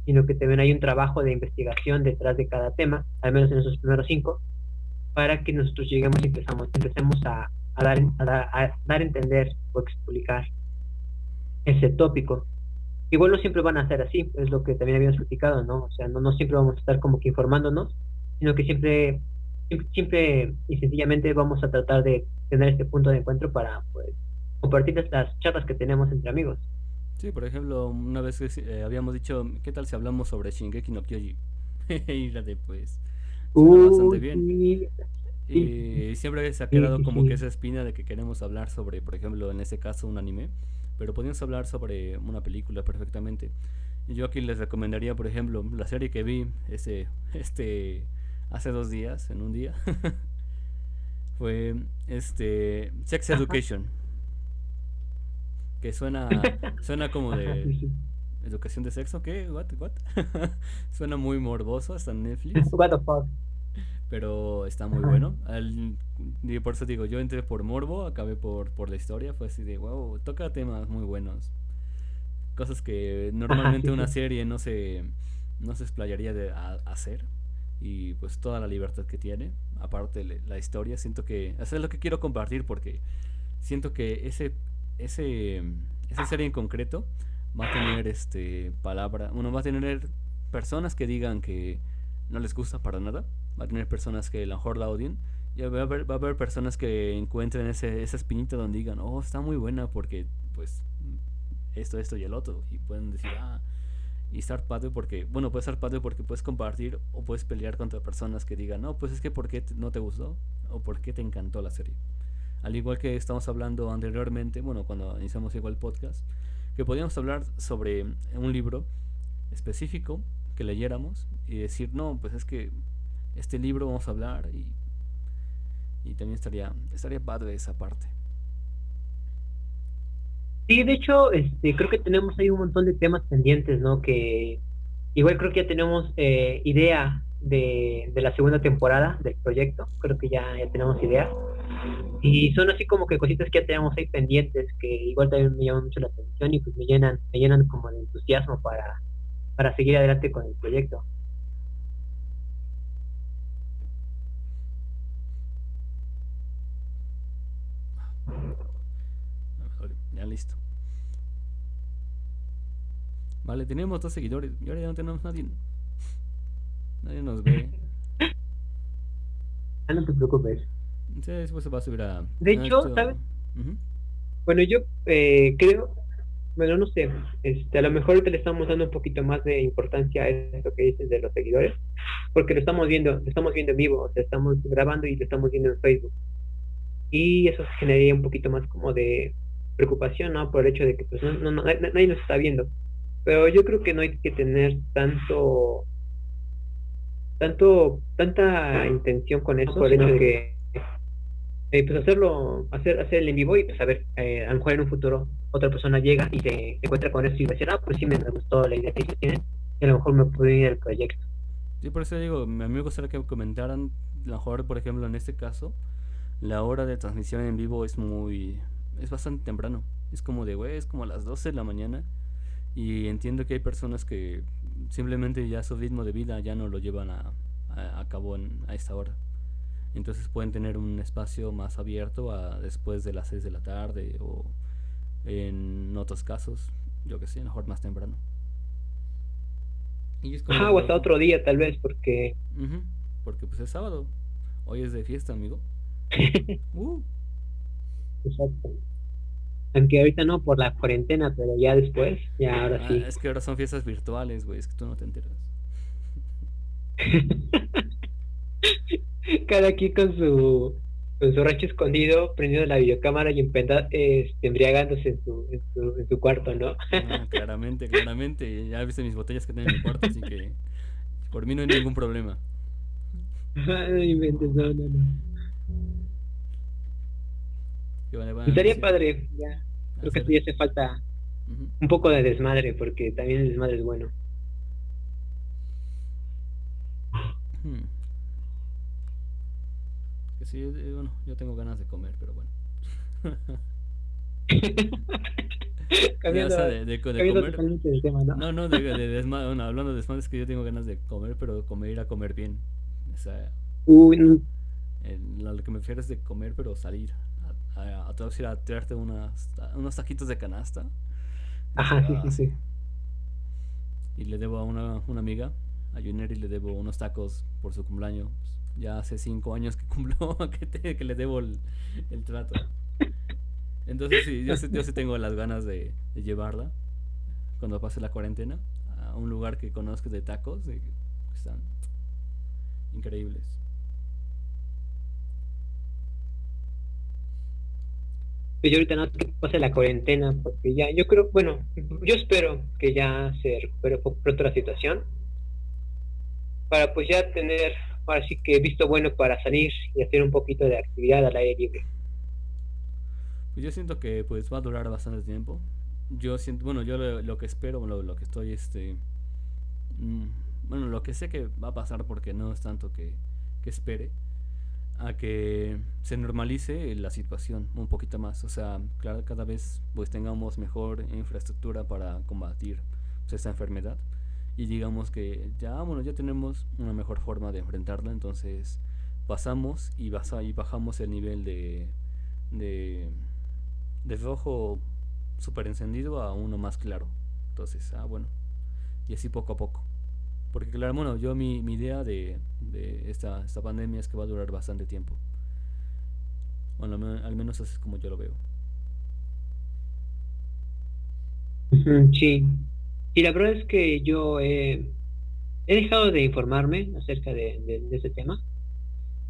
Sino que también hay un trabajo de investigación detrás de cada tema, al menos en esos primeros cinco, para que nosotros lleguemos y empezamos, empecemos a, a, dar, a, a dar a entender o explicar ese tópico. Igual no siempre van a ser así, es lo que también habíamos platicado, ¿no? O sea, no, no siempre vamos a estar como que informándonos, sino que siempre siempre y sencillamente vamos a tratar de tener este punto de encuentro para pues, compartir estas charlas que tenemos entre amigos. Sí, por ejemplo, una vez eh, habíamos dicho, ¿qué tal si hablamos sobre Shingeki no Kyoji? [laughs] y la de pues bastante bien. Y siempre se ha quedado como que esa espina de que queremos hablar sobre, por ejemplo, en este caso un anime, pero podríamos hablar sobre una película perfectamente. Yo aquí les recomendaría, por ejemplo, la serie que vi ese [laughs] este hace dos días, en un día, [laughs] fue este Sex Education. Que suena, [laughs] suena como de educación de sexo, ¿qué? What, what? suena muy morboso hasta Netflix. What the fuck. Pero está muy bueno. y por eso digo, yo entré por morbo, acabé por, por la historia. Fue así de, wow, toca temas muy buenos. Cosas que normalmente una [laughs] serie no se, no se explayaría de hacer y pues toda la libertad que tiene, aparte de la historia, siento que eso es lo que quiero compartir porque siento que ese ese esa serie en concreto va a tener este palabra, uno va a tener personas que digan que no les gusta para nada, va a tener personas que a lo mejor la odien y va a haber, va a haber personas que encuentren ese, esa espinita donde digan, oh, está muy buena porque pues esto, esto y el otro y pueden decir, ah, y estar padre porque, bueno, puede estar padre porque puedes compartir o puedes pelear contra personas que digan, no, pues es que ¿por qué no te gustó? O ¿por qué te encantó la serie? Al igual que estamos hablando anteriormente, bueno, cuando iniciamos igual el podcast, que podíamos hablar sobre un libro específico que leyéramos y decir, no, pues es que este libro vamos a hablar y, y también estaría, estaría padre esa parte. Sí, de hecho, este, creo que tenemos ahí un montón de temas pendientes, ¿no? Que igual creo que ya tenemos eh, idea de, de, la segunda temporada del proyecto, creo que ya, ya tenemos idea. Y son así como que cositas que ya tenemos ahí pendientes, que igual también me llaman mucho la atención y pues me llenan, me llenan como de entusiasmo para, para seguir adelante con el proyecto. Ya listo. Vale, tenemos dos seguidores y ahora ya no tenemos nadie. Nadie nos ve. Ah, no te preocupes. Sí, después se va a subir a. De hecho, ¿sabes? Bueno, yo eh, creo. Bueno, no sé. Este, a lo mejor ahorita le estamos dando un poquito más de importancia a eso que dices de los seguidores. Porque lo estamos viendo, lo estamos viendo en vivo. O sea, estamos grabando y lo estamos viendo en Facebook. Y eso generaría un poquito más como de preocupación, ¿no? Por el hecho de que pues, no, no, nadie nos está viendo. Pero yo creo que no hay que tener tanto, tanto, tanta intención con eso, por el hecho de que eh, pues hacerlo, hacer, hacer el en vivo y pues a ver, eh, a lo mejor en un futuro otra persona llega y se, encuentra con eso y va a decir, ah, pues sí me gustó la idea que ellos tienen y a lo mejor me puede ir al proyecto. Sí, por eso digo, a mí me gustaría que comentaran, a lo mejor, por ejemplo, en este caso, la hora de transmisión en vivo es muy, es bastante temprano. Es como de, güey, es como a las 12 de la mañana. Y entiendo que hay personas que simplemente ya su ritmo de vida ya no lo llevan a, a, cabo en, a esta hora. Entonces pueden tener un espacio más abierto a después de las 6 de la tarde o en otros casos, yo que sé, mejor más temprano. Y es como, o hasta otro día tal vez, porque... porque pues es sábado. Hoy es de fiesta, amigo. [laughs] uh. Exacto. Aunque ahorita no por la cuarentena, pero ya después, ya ahora ah, sí. Es que ahora son fiestas virtuales, güey, es que tú no te enteras. [laughs] Cada aquí con su con su rancho escondido, prendiendo la videocámara y este, embriagándose en su, en su, en su cuarto, ¿no? Ah, claramente, claramente. Ya viste mis botellas que tengo en mi cuarto, así que por mí no hay ningún problema. [laughs] no inventes, no, no, no. Estaría padre, ya. Creo que sí hace falta un poco de desmadre, porque también el desmadre es bueno. Hmm. Que sí, eh, bueno, yo tengo ganas de comer, pero bueno. [laughs] cambiando, de, de, comer. Tema, ¿no? no, no, de, de desmadre, bueno, hablando de desmadre es que yo tengo ganas de comer, pero comer ir a comer bien. O sea, Uy, no. lo que me refiero es de comer, pero salir. A, a, a, a, a tirarte unas, unos taquitos de canasta. Ajá, sí. Y le debo a una, una amiga, a Junior, y le debo unos tacos por su cumpleaños. Ya hace cinco años que [laughs] cumplo, que, te, que le debo el, el, trato. Entonces sí, yo sí, yo sí tengo las ganas de, de, llevarla cuando pase la cuarentena a un lugar que conozco de tacos y están increíbles. Pues yo ahorita no que pase la cuarentena, porque ya, yo creo, bueno, yo espero que ya se recupere pronto la situación, para pues ya tener, ahora sí que visto bueno para salir y hacer un poquito de actividad al aire libre. Pues yo siento que pues va a durar bastante tiempo. Yo siento, bueno, yo lo, que espero, lo, lo, que estoy, este, mmm, bueno, lo que sé que va a pasar porque no es tanto que, que espere, a que se normalice la situación un poquito más. O sea, claro, cada vez pues tengamos mejor infraestructura para combatir pues, esta enfermedad. Y digamos que ya, bueno, ya tenemos una mejor forma de enfrentarla. Entonces pasamos y, basa, y bajamos el nivel de, de, de rojo super encendido a uno más claro. Entonces, ah, bueno. Y así poco a poco. Porque claro, bueno, yo mi, mi idea de, de esta, esta pandemia es que va a durar bastante tiempo. Bueno, al menos así es como yo lo veo. Sí. Y la verdad es que yo he, dejado de informarme acerca de, de, de ese tema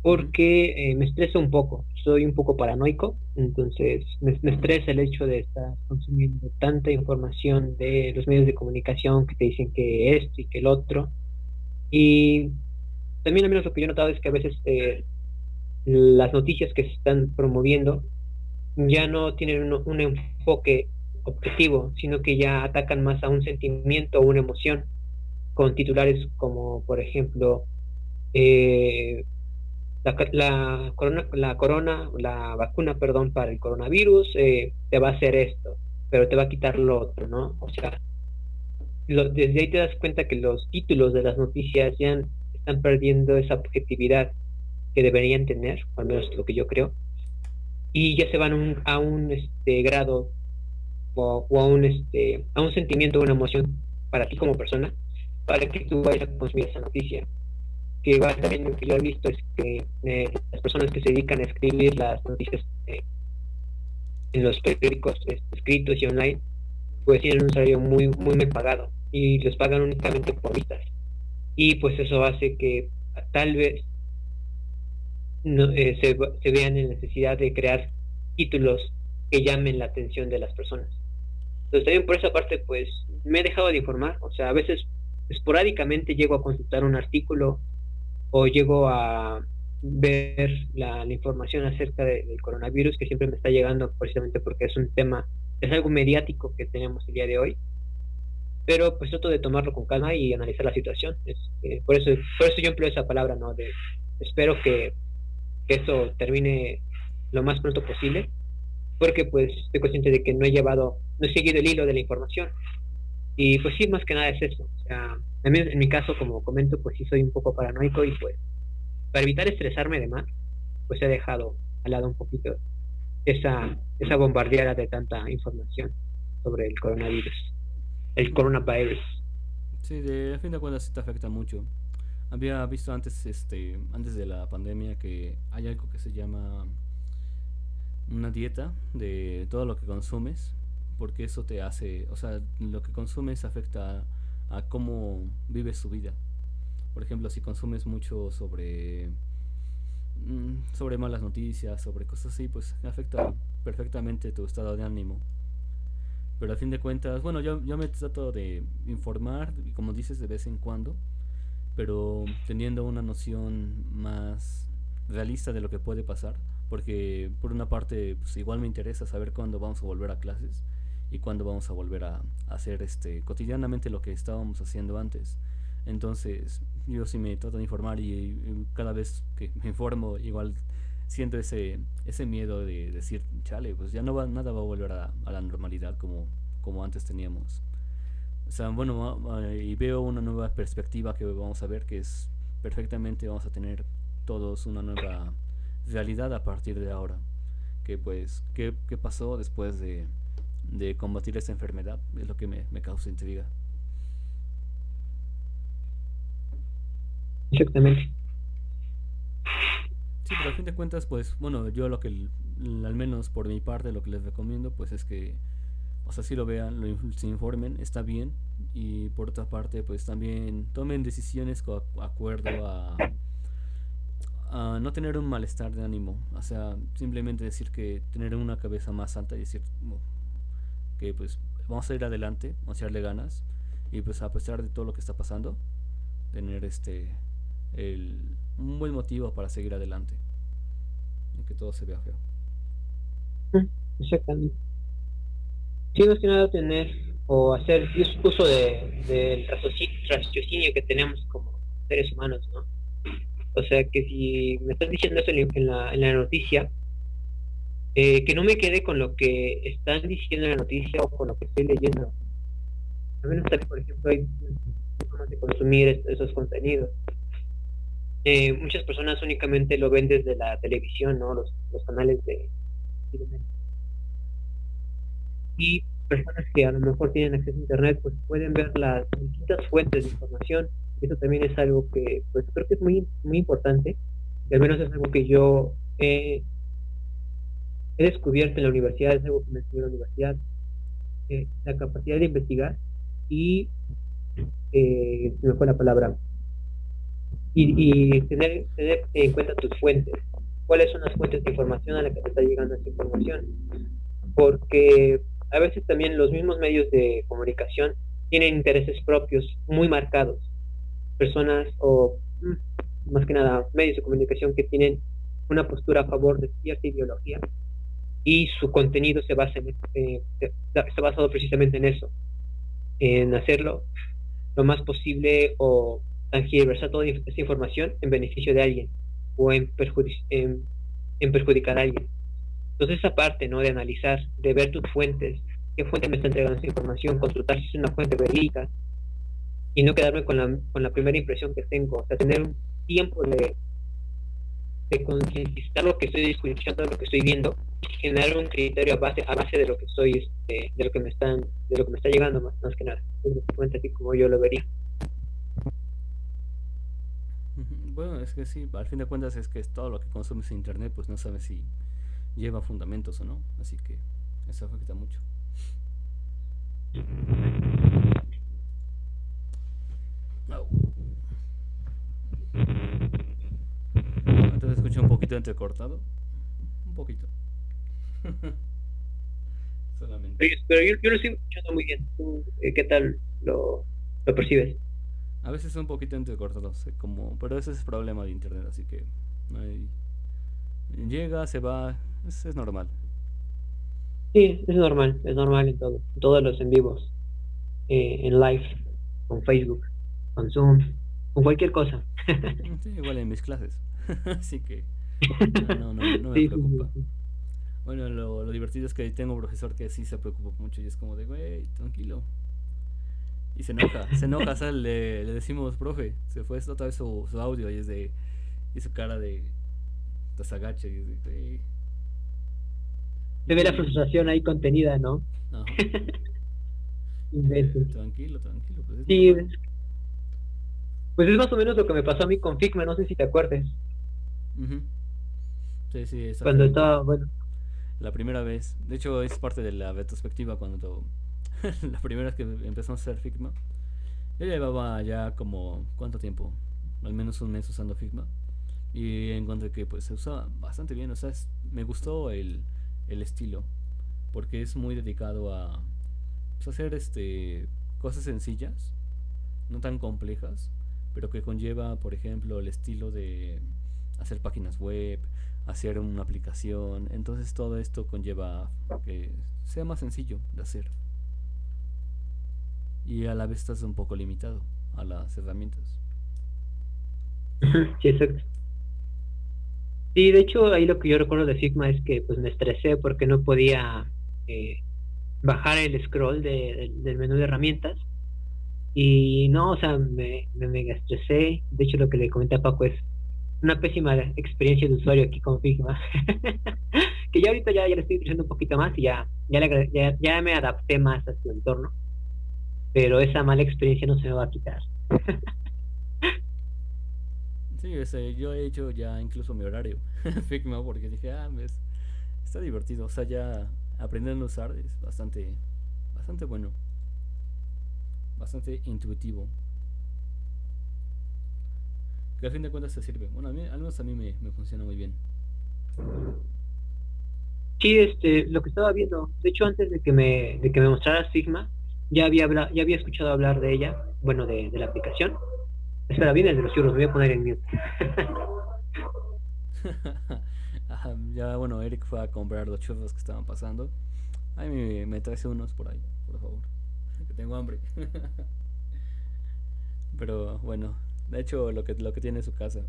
porque eh, me estresa un poco. Soy un poco paranoico, entonces me, me, estresa el hecho de estar consumiendo tanta información de los medios de comunicación que te dicen que esto y que el otro. Y también al menos lo que yo he notado es que a veces eh, las noticias que se están promoviendo ya no tienen un, un, enfoque objetivo, sino que ya atacan más a un sentimiento o una emoción con titulares como, por ejemplo, eh, la, la, corona, la corona, la vacuna, perdón, para el coronavirus eh, te va a hacer esto, pero te va a quitar lo otro, ¿no? O sea, lo, desde ahí te das cuenta que los títulos de las noticias ya están perdiendo esa objetividad que deberían tener, al menos lo que yo creo, y ya se van un, a un este grado o, a un este a un sentimiento, una emoción para ti como persona, para que tú vayas a consumir esa noticia que va también lo que yo he visto es que eh, las personas que se dedican a escribir las noticias eh, en los periódicos escritos y online pues tienen un salario muy muy bien pagado y les pagan únicamente por vistas. Y pues eso hace que tal vez no, eh, se, se vean en necesidad de crear títulos que llamen la atención de las personas. Entonces también por esa parte pues me he dejado de informar. O sea a veces esporádicamente llego a consultar un artículo o llego a ver la, la información acerca de, del coronavirus que siempre me está llegando precisamente porque es un tema, es algo mediático que tenemos el día de hoy. Pero pues trato de tomarlo con calma y analizar la situación. Es, eh, por, eso, por eso yo empleo esa palabra, ¿no? De, espero que, que eso termine lo más pronto posible, porque pues estoy consciente de que no he llevado, no he seguido el hilo de la información. Y pues sí, más que nada es eso. O sea, también en mi caso, como comento, pues sí soy un poco paranoico y pues para evitar estresarme de más, pues he dejado al lado un poquito esa, esa bombardeada de tanta información sobre el coronavirus, el coronavirus. Sí, de a fin de cuentas te afecta mucho. Había visto antes, este, antes de la pandemia que hay algo que se llama una dieta de todo lo que consumes, porque eso te hace, o sea, lo que consumes afecta a cómo vives su vida. Por ejemplo, si consumes mucho sobre mm, sobre malas noticias, sobre cosas así, pues afecta perfectamente tu estado de ánimo. Pero a fin de cuentas, bueno, yo, yo me trato de informar, y como dices, de vez en cuando, pero teniendo una noción más realista de lo que puede pasar, porque por una parte, pues igual me interesa saber cuándo vamos a volver a clases, y cuándo vamos a volver a, hacer este cotidianamente lo que estábamos haciendo antes. Entonces, yo sí me trato de informar y, cada vez que me informo, igual siento ese, ese miedo de decir, chale, pues ya no va, nada va a volver a, a la normalidad como, como antes teníamos. O sea, bueno, y veo una nueva perspectiva que vamos a ver que es perfectamente vamos a tener todos una nueva realidad a partir de ahora. Que pues, ¿qué, qué pasó después de, de, combatir esta enfermedad? Es lo que me, me causa intriga. Exactamente. Sí, pero a fin de cuentas, pues, bueno, yo lo que, al menos por mi parte, lo que les recomiendo, pues es que o sea, si lo vean, lo, se informen, está bien. Y por otra parte, pues también tomen decisiones con acuerdo a, a no tener un malestar de ánimo. O sea, simplemente decir que tener una cabeza más alta y decir que pues vamos a ir adelante, vamos a echarle ganas. Y pues a pesar de todo lo que está pasando, tener este el, un buen motivo para seguir adelante. Aunque todo se vea feo. Exactamente sí más que nada tener o hacer uso de, del raciocinio que tenemos como seres humanos, ¿no? O sea que si me estás diciendo eso en la, en la noticia, eh, que no me quede con lo que están diciendo en la noticia o con lo que estoy leyendo. A menos también, por ejemplo, hay formas de consumir esos contenidos. Eh, muchas personas únicamente lo ven desde la televisión, ¿no? Los, los canales de, y personas que a lo mejor tienen acceso a internet pues pueden ver las distintas fuentes de información eso también es algo que pues creo que es muy muy importante al menos es algo que yo he, descubierto en la universidad es algo que me enseñó en la universidad eh, la capacidad de investigar y eh, me fue la palabra. Y, tener, tener en cuenta tus fuentes. Cuáles son las fuentes de información a las que te está llegando esa información porque a veces también los mismos medios de comunicación tienen intereses propios muy marcados. Personas o mm, más que nada medios de comunicación que tienen una postura a favor de cierta ideología y su contenido se basa en, eh, está basado precisamente en eso, en hacerlo lo más posible o tangiversar toda esa información en beneficio de alguien o en, en perjudicar a alguien. Entonces esa parte, ¿no? De analizar, de ver tus fuentes, qué fuente me está entregando esa información, consultar si es una fuente verídica y no quedarme con la, con la primera impresión que tengo, o sea, tener un tiempo de, de concientizar lo que estoy escuchando, lo que estoy viendo, generar un criterio a base, a base de lo que estoy, de lo que me están, de lo que me está llegando más, más que nada. Es así como yo lo vería. Bueno, es que sí, al fin de cuentas es que es todo lo que consumes en internet, pues no sabes si lleva fundamentos o no. Así que eso afecta mucho. Entonces escuché un poquito entrecortado. Un poquito. [laughs] Solamente. Pero yo, yo, lo estoy escuchando muy bien. Eh, qué tal lo, lo percibes? A veces un poquito entrecortado, como, pero ese es el problema de internet, así que no hay... llega, se va, es, normal. Sí, es normal, es normal en todo, todos los en vivos, eh, en live, con Facebook, con Zoom, con cualquier cosa. [laughs] sí, igual en mis clases, [laughs] así que no, no, no, me preocupa. Bueno, lo, lo, divertido es que tengo un profesor que sí se preocupa mucho y es como de, güey, tranquilo. Y se enoja, se enoja, [laughs] o le, le, decimos, profe, se fue otra vez su, su audio y es de, y su cara de, se agacha y es de, güey, se ve la frustración ahí contenida, ¿no? [laughs] tranquilo, tranquilo. Pues es sí, pues es más o menos lo que me pasó a mí con Figma, no sé si te acuerdes. Sí, sí, Cuando estaba, bueno. La primera vez, de hecho es parte de la retrospectiva cuando [laughs] la primera vez que empezamos a hacer Figma. Yo llevaba ya como, ¿cuánto tiempo? Al menos un mes usando Figma. Y encontré que pues se usaba bastante bien, o sea, me gustó el, el estilo, porque es muy dedicado a pues, hacer este cosas sencillas, no tan complejas, pero que conlleva, por ejemplo, el estilo de hacer páginas web, hacer una aplicación. Entonces todo esto conlleva que sea más sencillo de hacer. Y a la vez estás un poco limitado a las herramientas. Sí, exacto. Sí, de hecho, ahí lo que yo recuerdo de Figma es que pues me estresé porque no podía eh, bajar el scroll del menú de herramientas. Y no, o sea, me, me mega estresé. De hecho, lo que le comenté a Paco es una pésima experiencia de usuario aquí con Figma. [laughs] que ya ahorita ya, ya le estoy utilizando un poquito más y ya, ya, ya, me adapté más a su entorno. Pero esa mala experiencia no se me va a quitar. [laughs] sí, ese, yo he hecho ya incluso mi horario [laughs] Figma porque dije, ah, ves, está divertido. O sea, ya aprendiendo a usar es bastante, bastante bueno. Bastante intuitivo que al fin de cuentas se sirve. Bueno, a mí, al menos a mí me, funciona muy bien. Sí, este, lo que estaba viendo, de hecho antes de que me, de que me mostrara Sigma, ya había ya había escuchado hablar de ella, bueno, de, la aplicación. Espera, viene el de los churros, me voy a poner en mute. [laughs] ya, bueno, Eric fue a comprar los churros que estaban pasando. Ay, me, me traes unos por ahí, por favor. [laughs] Que tengo hambre. [laughs] Pero bueno, de hecho, lo que, lo que tiene su casa.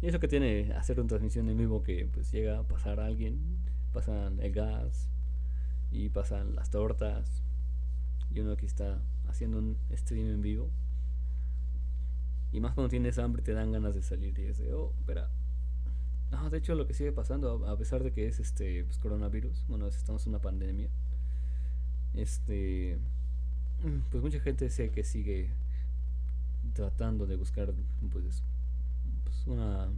Y eso que tiene hacer una transmisión en vivo que pues llega a pasar a alguien, pasan el gas y pasan las tortas y uno que está haciendo un stream en vivo. Y más cuando tienes hambre te dan ganas de salir y es de, oh, espera. No, de hecho lo que sigue pasando, a pesar de que es este pues, coronavirus, bueno, estamos en una pandemia, este, pues mucha gente sé que sigue tratando de buscar pues, pues, una,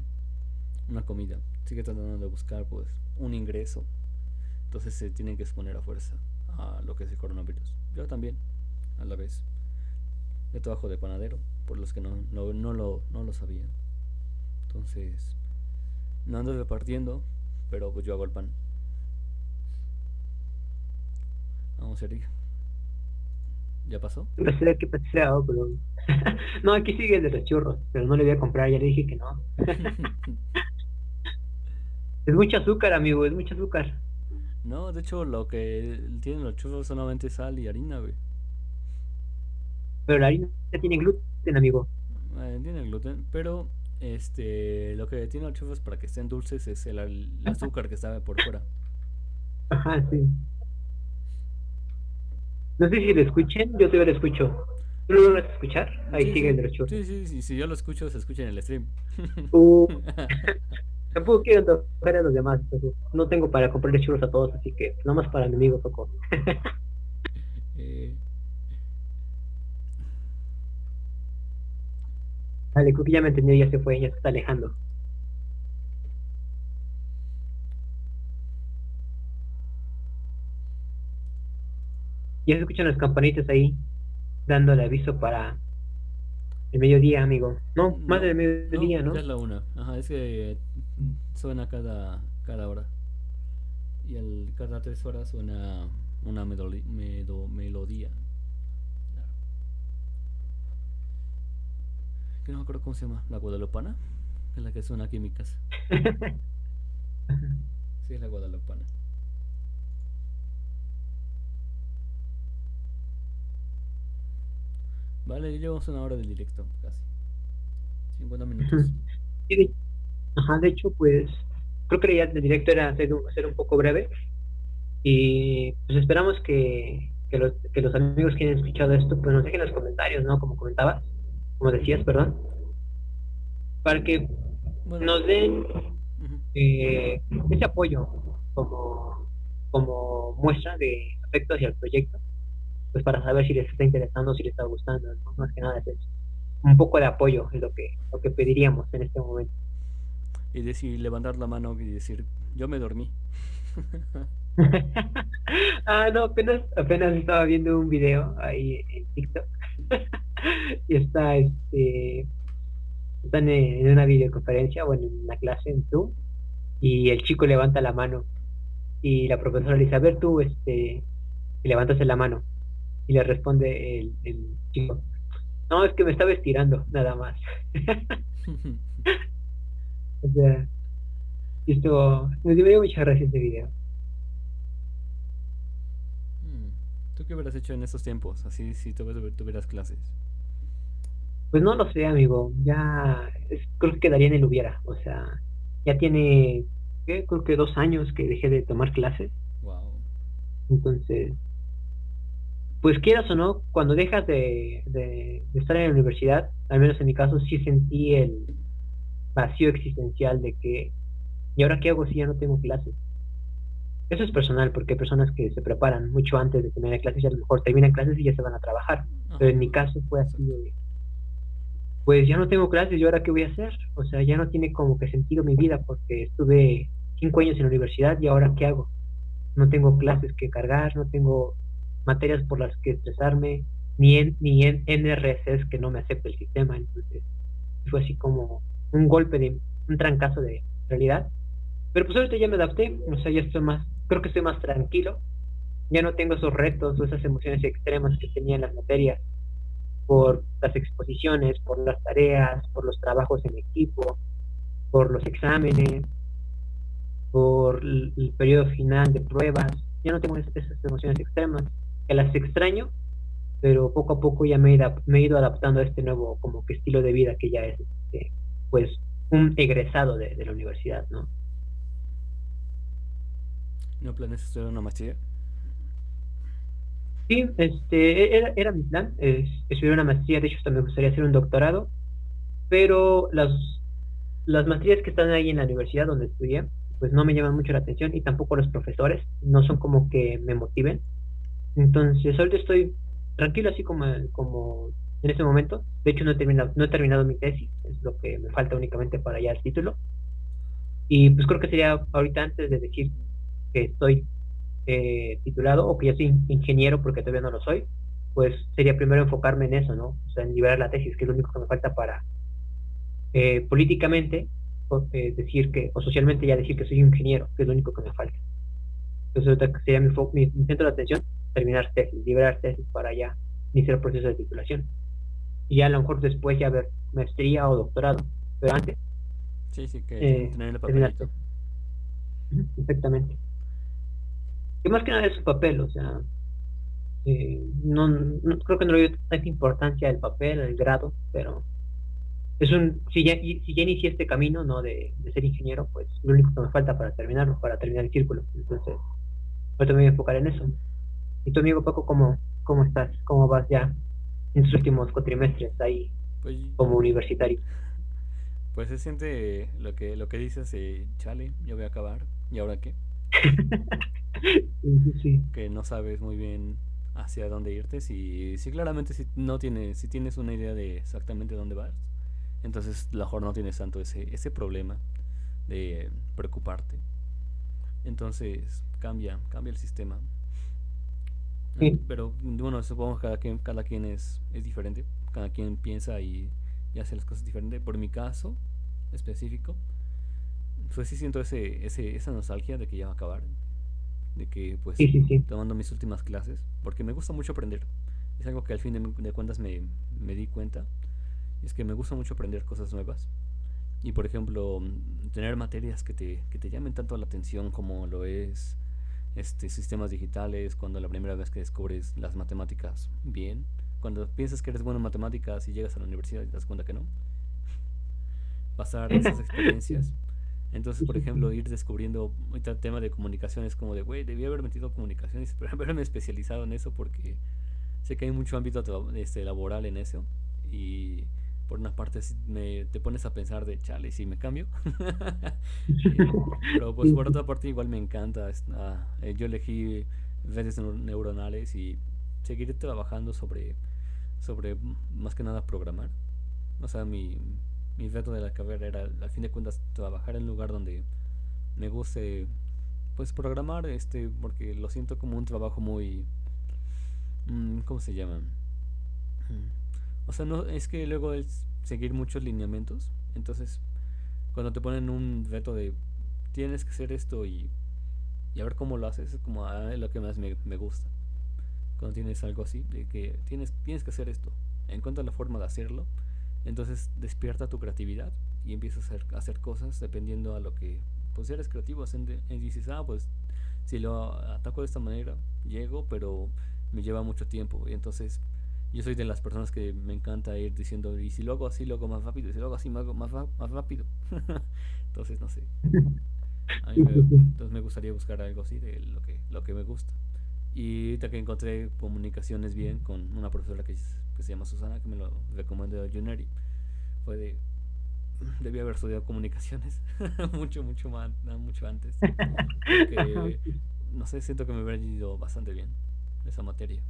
una comida, sigue tratando de buscar pues un ingreso. Entonces se tienen que exponer a fuerza a lo que es el coronavirus. Yo también, a la vez. Yo trabajo de panadero, por los que no, no, no, lo, no lo sabían. Entonces, no ando repartiendo, pero pues yo hago el pan. Vamos, Eric. ¿Ya pasó? No sé qué pasó, pero... [laughs] no, aquí sigue el de los churros, pero no le voy a comprar, ya le dije que no. [laughs] es mucho azúcar, amigo, es mucho azúcar. No, de hecho, lo que tienen los churros solamente sal y harina, güey. Pero la harina tiene gluten, amigo. Eh, tiene gluten, pero este lo que tiene los churros para que estén dulces es el, el azúcar que está por fuera. Ajá, sí. No sé si lo escuchen, yo todavía lo escucho. ¿Tú lo vas a escuchar? Ahí sigue el derecho. Sí, sí, sí, si yo lo escucho, se escucha en el stream. [laughs] Uh, [laughs] tampoco quiero tocar a los demás, entonces no tengo para comprarle churros a todos, así que nomás para mi amigo toco. [laughs] eh... Vale, creo que ya me entendió, ya se fue, ya se está alejando. Ya se escuchan las campanitas ahí, dando el aviso para el mediodía, amigo. No, más del mediodía, ¿no? Es la una. Ajá, es que suena cada, cada hora. Y el, cada tres horas suena una melodía. Que no me acuerdo cómo se llama. ¿La Guadalupana? Es la que suena aquí en mi casa. [laughs] sí, es la Guadalupana. Vale, llevamos una hora del directo, casi. 50 minutos. [laughs] Ajá, de hecho, pues creo que la idea del directo era hacer un, un poco breve. Y pues esperamos que, que, los, que los amigos que hayan escuchado esto, pues nos dejen los comentarios, ¿no? Como comentabas, como decías, perdón. Para que nos den eh, ese apoyo como, como muestra de afecto hacia el proyecto pues para saber si les está interesando, si les está gustando, más que nada es un poco de apoyo es lo que, lo que pediríamos en este momento. Y decir, levantar la mano y decir, yo me dormí. [laughs] ah, no, apenas, apenas estaba viendo un video ahí en TikTok. [laughs] Y está, este, están en una videoconferencia, bueno, en una clase en Zoom y el chico levanta la mano. Y la profesora le dice, a ver tú, este, levantas la mano y le responde el, el chico, no, es que me estaba estirando, nada más. [laughs] o sea, esto me dio mucha gracia este video. Mm, ¿Tú qué hubieras hecho en estos tiempos? Así si tuvieras clases. Pues no lo sé, amigo. Ya creo que quedaría en el hubiera. O sea, ya tiene, ¿qué? creo que dos años que dejé de tomar clases. Wow. Entonces, pues quieras o no, cuando dejas de, de, estar en la universidad, al menos en mi caso, sí sentí el vacío existencial de que, ¿y ahora qué hago si ya no tengo clases? Eso es personal, porque hay personas que se preparan mucho antes de terminar clases y a lo mejor terminan clases y ya se van a trabajar. Pero en mi caso fue así de, pues ya no tengo clases, ¿y ahora qué voy a hacer? O sea, ya no tiene como que sentido mi vida porque estuve cinco años en la universidad y ahora qué hago? No tengo clases que cargar, no tengo materias por las que estresarme, ni en, ni en NRCs que no me acepta el sistema. Entonces, fue así como un golpe de un trancazo de realidad. Pero pues ahorita ya me adapté, o sea, ya estoy más, creo que estoy más tranquilo. Ya no tengo esos retos o esas emociones extremas que tenía en las materias por las exposiciones, por las tareas, por los trabajos en equipo, por los exámenes, por el, periodo final de pruebas. Ya no tengo esas emociones extremas, que las extraño, pero poco a poco ya me he, ido adaptando a este nuevo como que estilo de vida que ya es este, pues un egresado de, la universidad, ¿no? ¿No planes estudiar una maestría? Sí, este, era, era mi plan, es, estudiar una maestría, de hecho también me gustaría hacer un doctorado, pero las, las maestrías que están ahí en la universidad donde estudié, pues no me llaman mucho la atención y tampoco los profesores, no son como que me motiven. Entonces, ahorita estoy tranquilo así como, como en este momento. De hecho, no he terminado, no he terminado mi tesis, es lo que me falta únicamente para ya el título. Y pues creo que sería ahorita antes de decir que estoy eh, titulado o que ya soy ingeniero porque todavía no lo soy, pues sería primero enfocarme en eso, ¿no? O sea, en liberar la tesis, que es lo único que me falta para eh, políticamente eh, decir que, o socialmente ya decir que soy ingeniero, que es lo único que me falta. Entonces, sería mi centro de atención terminar tesis, liberar tesis para ya iniciar el proceso de titulación. Y ya a lo mejor después ya ver maestría o doctorado, pero antes. Sí, sí, que eh, tener el papelito. Exactamente. Que más que nada es su papel, o sea, eh, no, creo que no le doy tanta importancia al papel, al grado, pero es un si ya, si ya inicié este camino no de, de, ser ingeniero, pues lo único que me falta para terminarlo, para terminar el círculo. Entonces, ahorita me voy a enfocar en eso. ¿Y tu amigo Paco cómo, cómo estás? ¿Cómo vas ya en tus últimos cuatrimestres ahí pues, como universitario? Pues se siente lo que lo que dices, eh, chale, yo voy a acabar, ¿y ahora qué? [laughs] Que no sabes muy bien hacia dónde irte, si, si claramente si no tienes, si tienes una idea de exactamente dónde vas, entonces la mejor no tienes tanto ese, ese problema de preocuparte. Entonces cambia, cambia el sistema. Pero bueno, supongo que cada quien, cada quien es, es diferente, cada quien piensa y, hace las cosas diferentes. Por mi caso específico, pues sí siento ese, ese, esa nostalgia de que ya va a acabar, de que pues tomando mis últimas clases, porque me gusta mucho aprender. Es algo que al fin de, cuentas me, me di cuenta, es que me gusta mucho aprender cosas nuevas. Y por ejemplo, tener materias que te, que te llamen tanto la atención como lo es este, sistemas digitales, cuando la primera vez que descubres las matemáticas bien, cuando piensas que eres bueno en matemáticas y llegas a la universidad y te das cuenta que no. Pasar esas [laughs] experiencias. Entonces, por ejemplo, ir descubriendo ahorita el tema de comunicaciones como de, güey, debí haber metido comunicaciones, pero [laughs] haberme especializado en eso porque sé que hay mucho ámbito este, laboral en eso. Y por una parte me, te pones a pensar de chale, si me cambio. [laughs] pero pues por otra parte igual me encanta. Eh, yo elegí redes neuronales y seguiré trabajando sobre, sobre más que nada programar. O sea, mi, mi reto de la carrera era al fin de cuentas trabajar en un lugar donde me guste pues programar este porque lo siento como un trabajo muy mm, ¿cómo se llama? O sea, no, es que luego es seguir muchos lineamientos. Entonces, cuando te ponen un reto de tienes que hacer esto y, y a ver cómo lo haces, es como ah, lo que más me, me, gusta. Cuando tienes algo así, de que tienes, tienes que hacer esto, encuentra la forma de hacerlo, entonces despierta tu creatividad y empiezas a hacer, a hacer cosas dependiendo a lo que pues eres creativo, y dices, ah, pues si lo ataco de esta manera, llego, pero me lleva mucho tiempo. Y entonces yo soy de las personas que me encanta ir diciendo, y si lo hago así, lo hago más rápido, y si lo hago así, más, más, más rápido. [laughs] entonces, no sé. [laughs] A mí me, entonces me gustaría buscar algo así de lo que, lo que me gusta. Y ahorita que encontré comunicaciones bien con una profesora que, que se llama Susana, que me lo recomendó Juneri, fue de, debí haber estudiado comunicaciones [laughs] mucho, mucho más, mucho antes. no sé, siento que me hubiera ido bastante bien esa materia.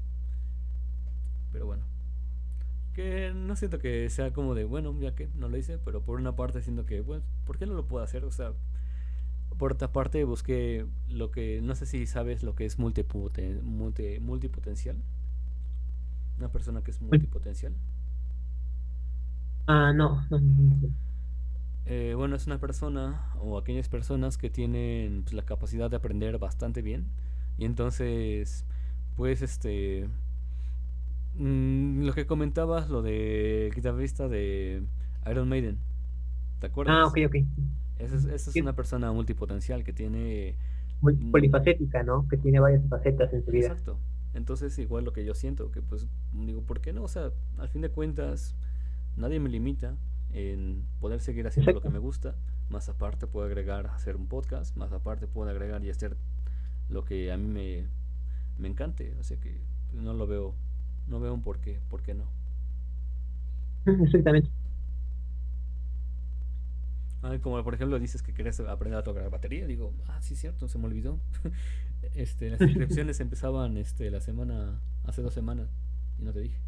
Pero bueno. Que no siento que sea como de, bueno, ya que no lo hice, pero por una parte siento que, bueno, ¿por qué no lo puedo hacer? O sea, por otra parte busqué lo que, no sé si sabes lo que es multiputen, multi, multipotencial. Una persona que es multipotencial. Ah, no. Eh, bueno, es una persona o aquellas personas que tienen pues, la capacidad de aprender bastante bien. Y entonces, pues, este... Mm, lo que comentabas, lo de guitarrista de Iron Maiden. ¿Te acuerdas? Ah, ok, ok. Esa es, una persona multipotencial que tiene... Polifacética, ¿no? Que tiene varias facetas en su vida. Exacto. Entonces, igual lo que yo siento, que pues digo, ¿por qué no? O sea, al fin de cuentas, nadie me limita en poder seguir haciendo lo que me gusta. Más aparte puedo agregar hacer un podcast, más aparte puedo agregar y hacer lo que a mí me, me encante. O sea que no lo veo, no veo un por qué, por qué no. Exactamente como por ejemplo dices que quieres aprender a tocar batería, digo, ah, sí, cierto, se me olvidó. [laughs] este, las inscripciones [laughs] empezaban este, la semana, hace dos semanas, y no te dije.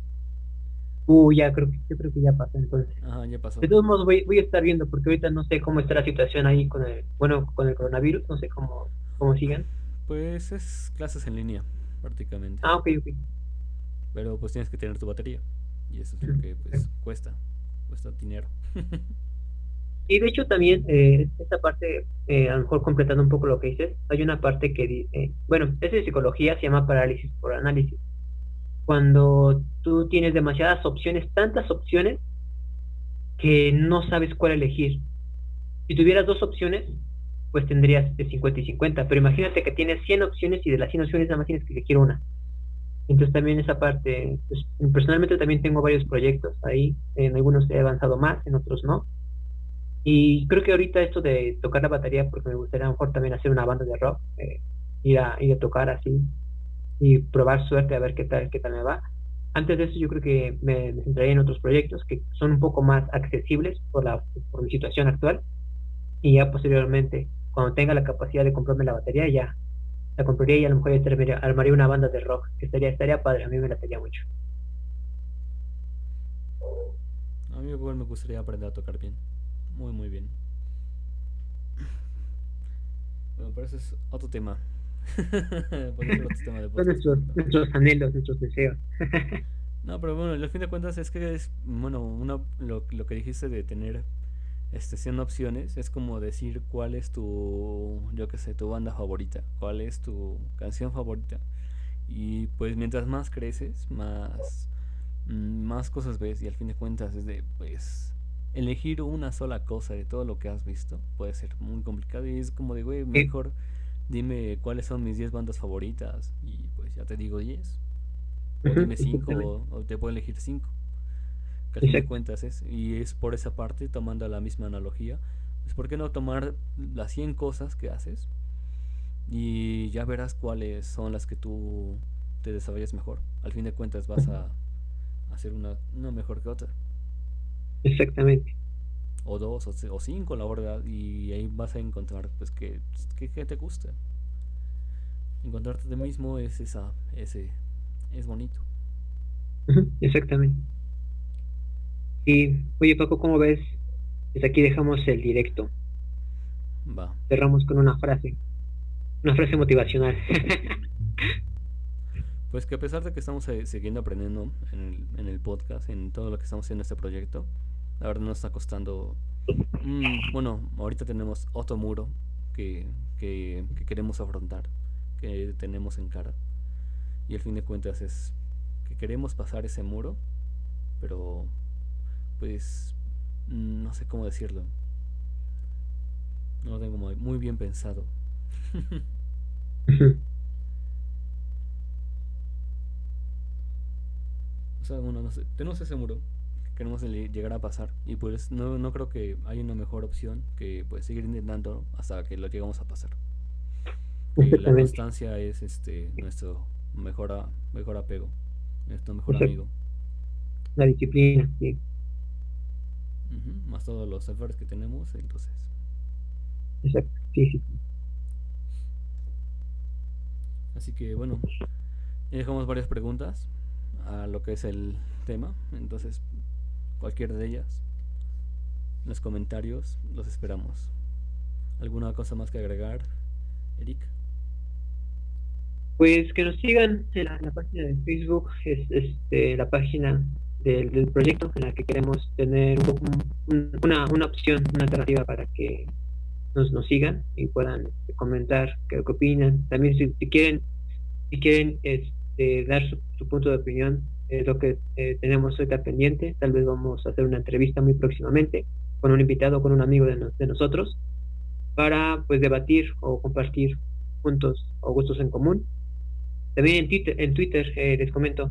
Uh, ya creo que, yo creo que ya pasó entonces. Ajá, ya pasó. De todos modos voy, voy a estar viendo porque ahorita no sé cómo está la situación ahí con el, bueno, con el coronavirus, no sé cómo, cómo sigan. Pues es clases en línea, prácticamente. Ah, ok, ok. Pero pues tienes que tener tu batería. Y eso es lo que pues cuesta, cuesta dinero. [laughs] Y de hecho también, eh, esta parte, eh, a lo mejor completando un poco lo que dices, hay una parte que, dice, bueno, es de psicología, se llama parálisis por análisis. Cuando tú tienes demasiadas opciones, tantas opciones, que no sabes cuál elegir. Si tuvieras dos opciones, pues tendrías de 50 y 50, pero imagínate que tienes 100 opciones y de las 100 opciones nada más tienes que elegir una. Entonces también esa parte, pues, personalmente también tengo varios proyectos ahí, en algunos he avanzado más, en otros no. Y creo que ahorita esto de tocar la batería, porque me gustaría a lo mejor también hacer una banda de rock, eh, ir, a, ir a tocar así y probar suerte a ver qué tal, qué tal me va. Antes de eso yo creo que me, centraría en otros proyectos que son un poco más accesibles por, la, por mi situación actual. Y ya posteriormente, cuando tenga la capacidad de comprarme la batería, ya la compraría y a lo mejor ya armaría una banda de rock, que estaría, estaría padre, a mí me la tenía mucho. A mí igual me gustaría aprender a tocar bien. Muy, muy bien. Bueno, pero ese es otro tema. [laughs] Son nuestros, anhelos, nuestros deseos. [laughs] no, pero bueno, al fin de cuentas es que es, bueno, una, lo, lo que dijiste de tener este, 100 opciones, es como decir cuál es tu, yo qué sé, tu banda favorita, cuál es tu canción favorita. Y pues mientras más creces, más, mm, más cosas ves y al fin de cuentas es de, pues, elegir una sola cosa de todo lo que has visto puede ser muy complicado y es como de, güey, mejor dime cuáles son mis 10 bandas favoritas y pues ya te digo 10. O dime 5 o, te puedo elegir 5. Casi me cuentas es, y es por esa parte, tomando la misma analogía, pues ¿por qué no tomar las 100 cosas que haces y ya verás cuáles son las que tú te desarrollas mejor? Al fin de cuentas vas a hacer una, una mejor que otra. Exactamente. O dos, o, cinco, la verdad. Y ahí vas a encontrar, pues, que, que, te gusta. Encontrarte de mismo es esa, ese, es bonito. Exactamente. Y, oye, Paco, ¿cómo ves? Desde aquí dejamos el directo. Va. Cerramos con una frase. Una frase motivacional. [laughs] pues que a pesar de que estamos eh, siguiendo aprendiendo en el, en el podcast, en todo lo que estamos haciendo en este proyecto, la verdad nos está costando... Mm, bueno, ahorita tenemos otro muro que, que, queremos afrontar, que tenemos en cara. Y al fin de cuentas es que queremos pasar ese muro, pero pues no sé cómo decirlo. No lo tengo muy, muy bien pensado. o sea, bueno, no sé, tenemos ese muro que queremos le- llegar a pasar y pues no, no creo que haya una mejor opción que pues seguir intentando hasta que lo llegamos a pasar. La constancia es este nuestro mejor, a- mejor apego, nuestro mejor amigo. La disciplina, sí. Más todos los efforts que tenemos, entonces. Exacto. Sí, sí. Así que bueno, dejamos varias preguntas a lo que es el tema. Entonces, cualquiera de ellas, en los comentarios, los esperamos. ¿Alguna cosa más que agregar, Eric? Pues que nos sigan en la, en la página de Facebook, es este, la página del, del proyecto en la que queremos tener un una, una opción, una alternativa para que nos, nos sigan y puedan este, comentar qué, qué opinan. También si, si quieren si quieren este, dar su, su punto de opinión, es lo que eh, tenemos ahorita pendiente. Tal vez vamos a hacer una entrevista muy próximamente con un invitado, con un amigo de, nos- de nosotros, para pues debatir o compartir puntos o gustos en común. También en Twitter, en Twitter eh, les comento,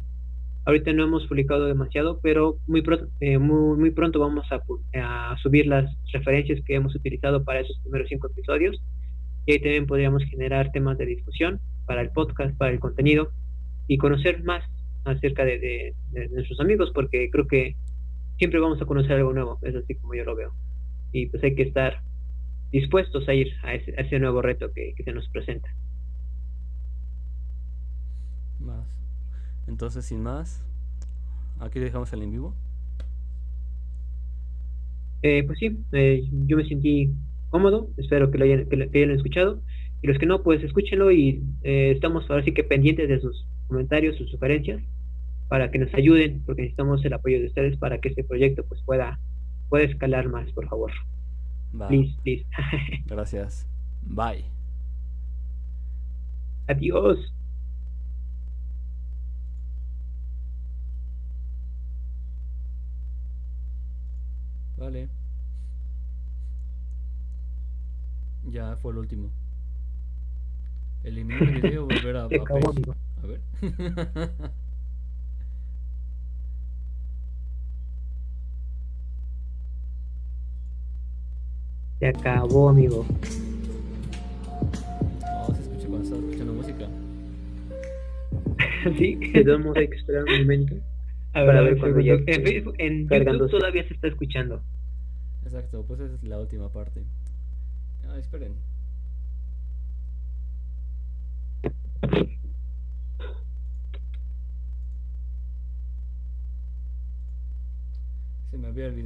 ahorita no hemos publicado demasiado, pero muy pronto, eh, muy, pronto vamos a, subir las referencias que hemos utilizado para esos primeros cinco episodios. Y ahí también podríamos generar temas de discusión para el podcast, para el contenido y conocer más acerca de nuestros amigos, porque creo que siempre vamos a conocer algo nuevo, es así como yo lo veo. Y pues hay que estar dispuestos a ir a ese, a ese nuevo reto que, que se nos presenta. Más. Entonces, sin más, aquí dejamos el en vivo. Eh, pues sí, eh, yo me sentí cómodo, espero que lo hayan, que lo- que hayan escuchado. Y los que no, pues escúchenlo y eh, estamos ahora sí que pendientes de sus comentarios, sus sugerencias, para que nos ayuden, porque necesitamos el apoyo de ustedes para que este proyecto pues pueda, pueda escalar más, por favor. Va. Please, please. [laughs] Gracias. Bye. Adiós. Vale. Ya fue el último. Eliminar el video, volver a, [laughs] Se a acabó, page. amigo. A ver. [laughs] Se acabó, amigo. No, se escucha cuando estás escuchando música. [laughs] sí, de todos modos hay que esperar un momento A para a ver cuando llegue. En, Facebook- en. YouTube todavía se está escuchando. Exacto, pues esa es la última parte. Ah, esperen. Se me había olvidado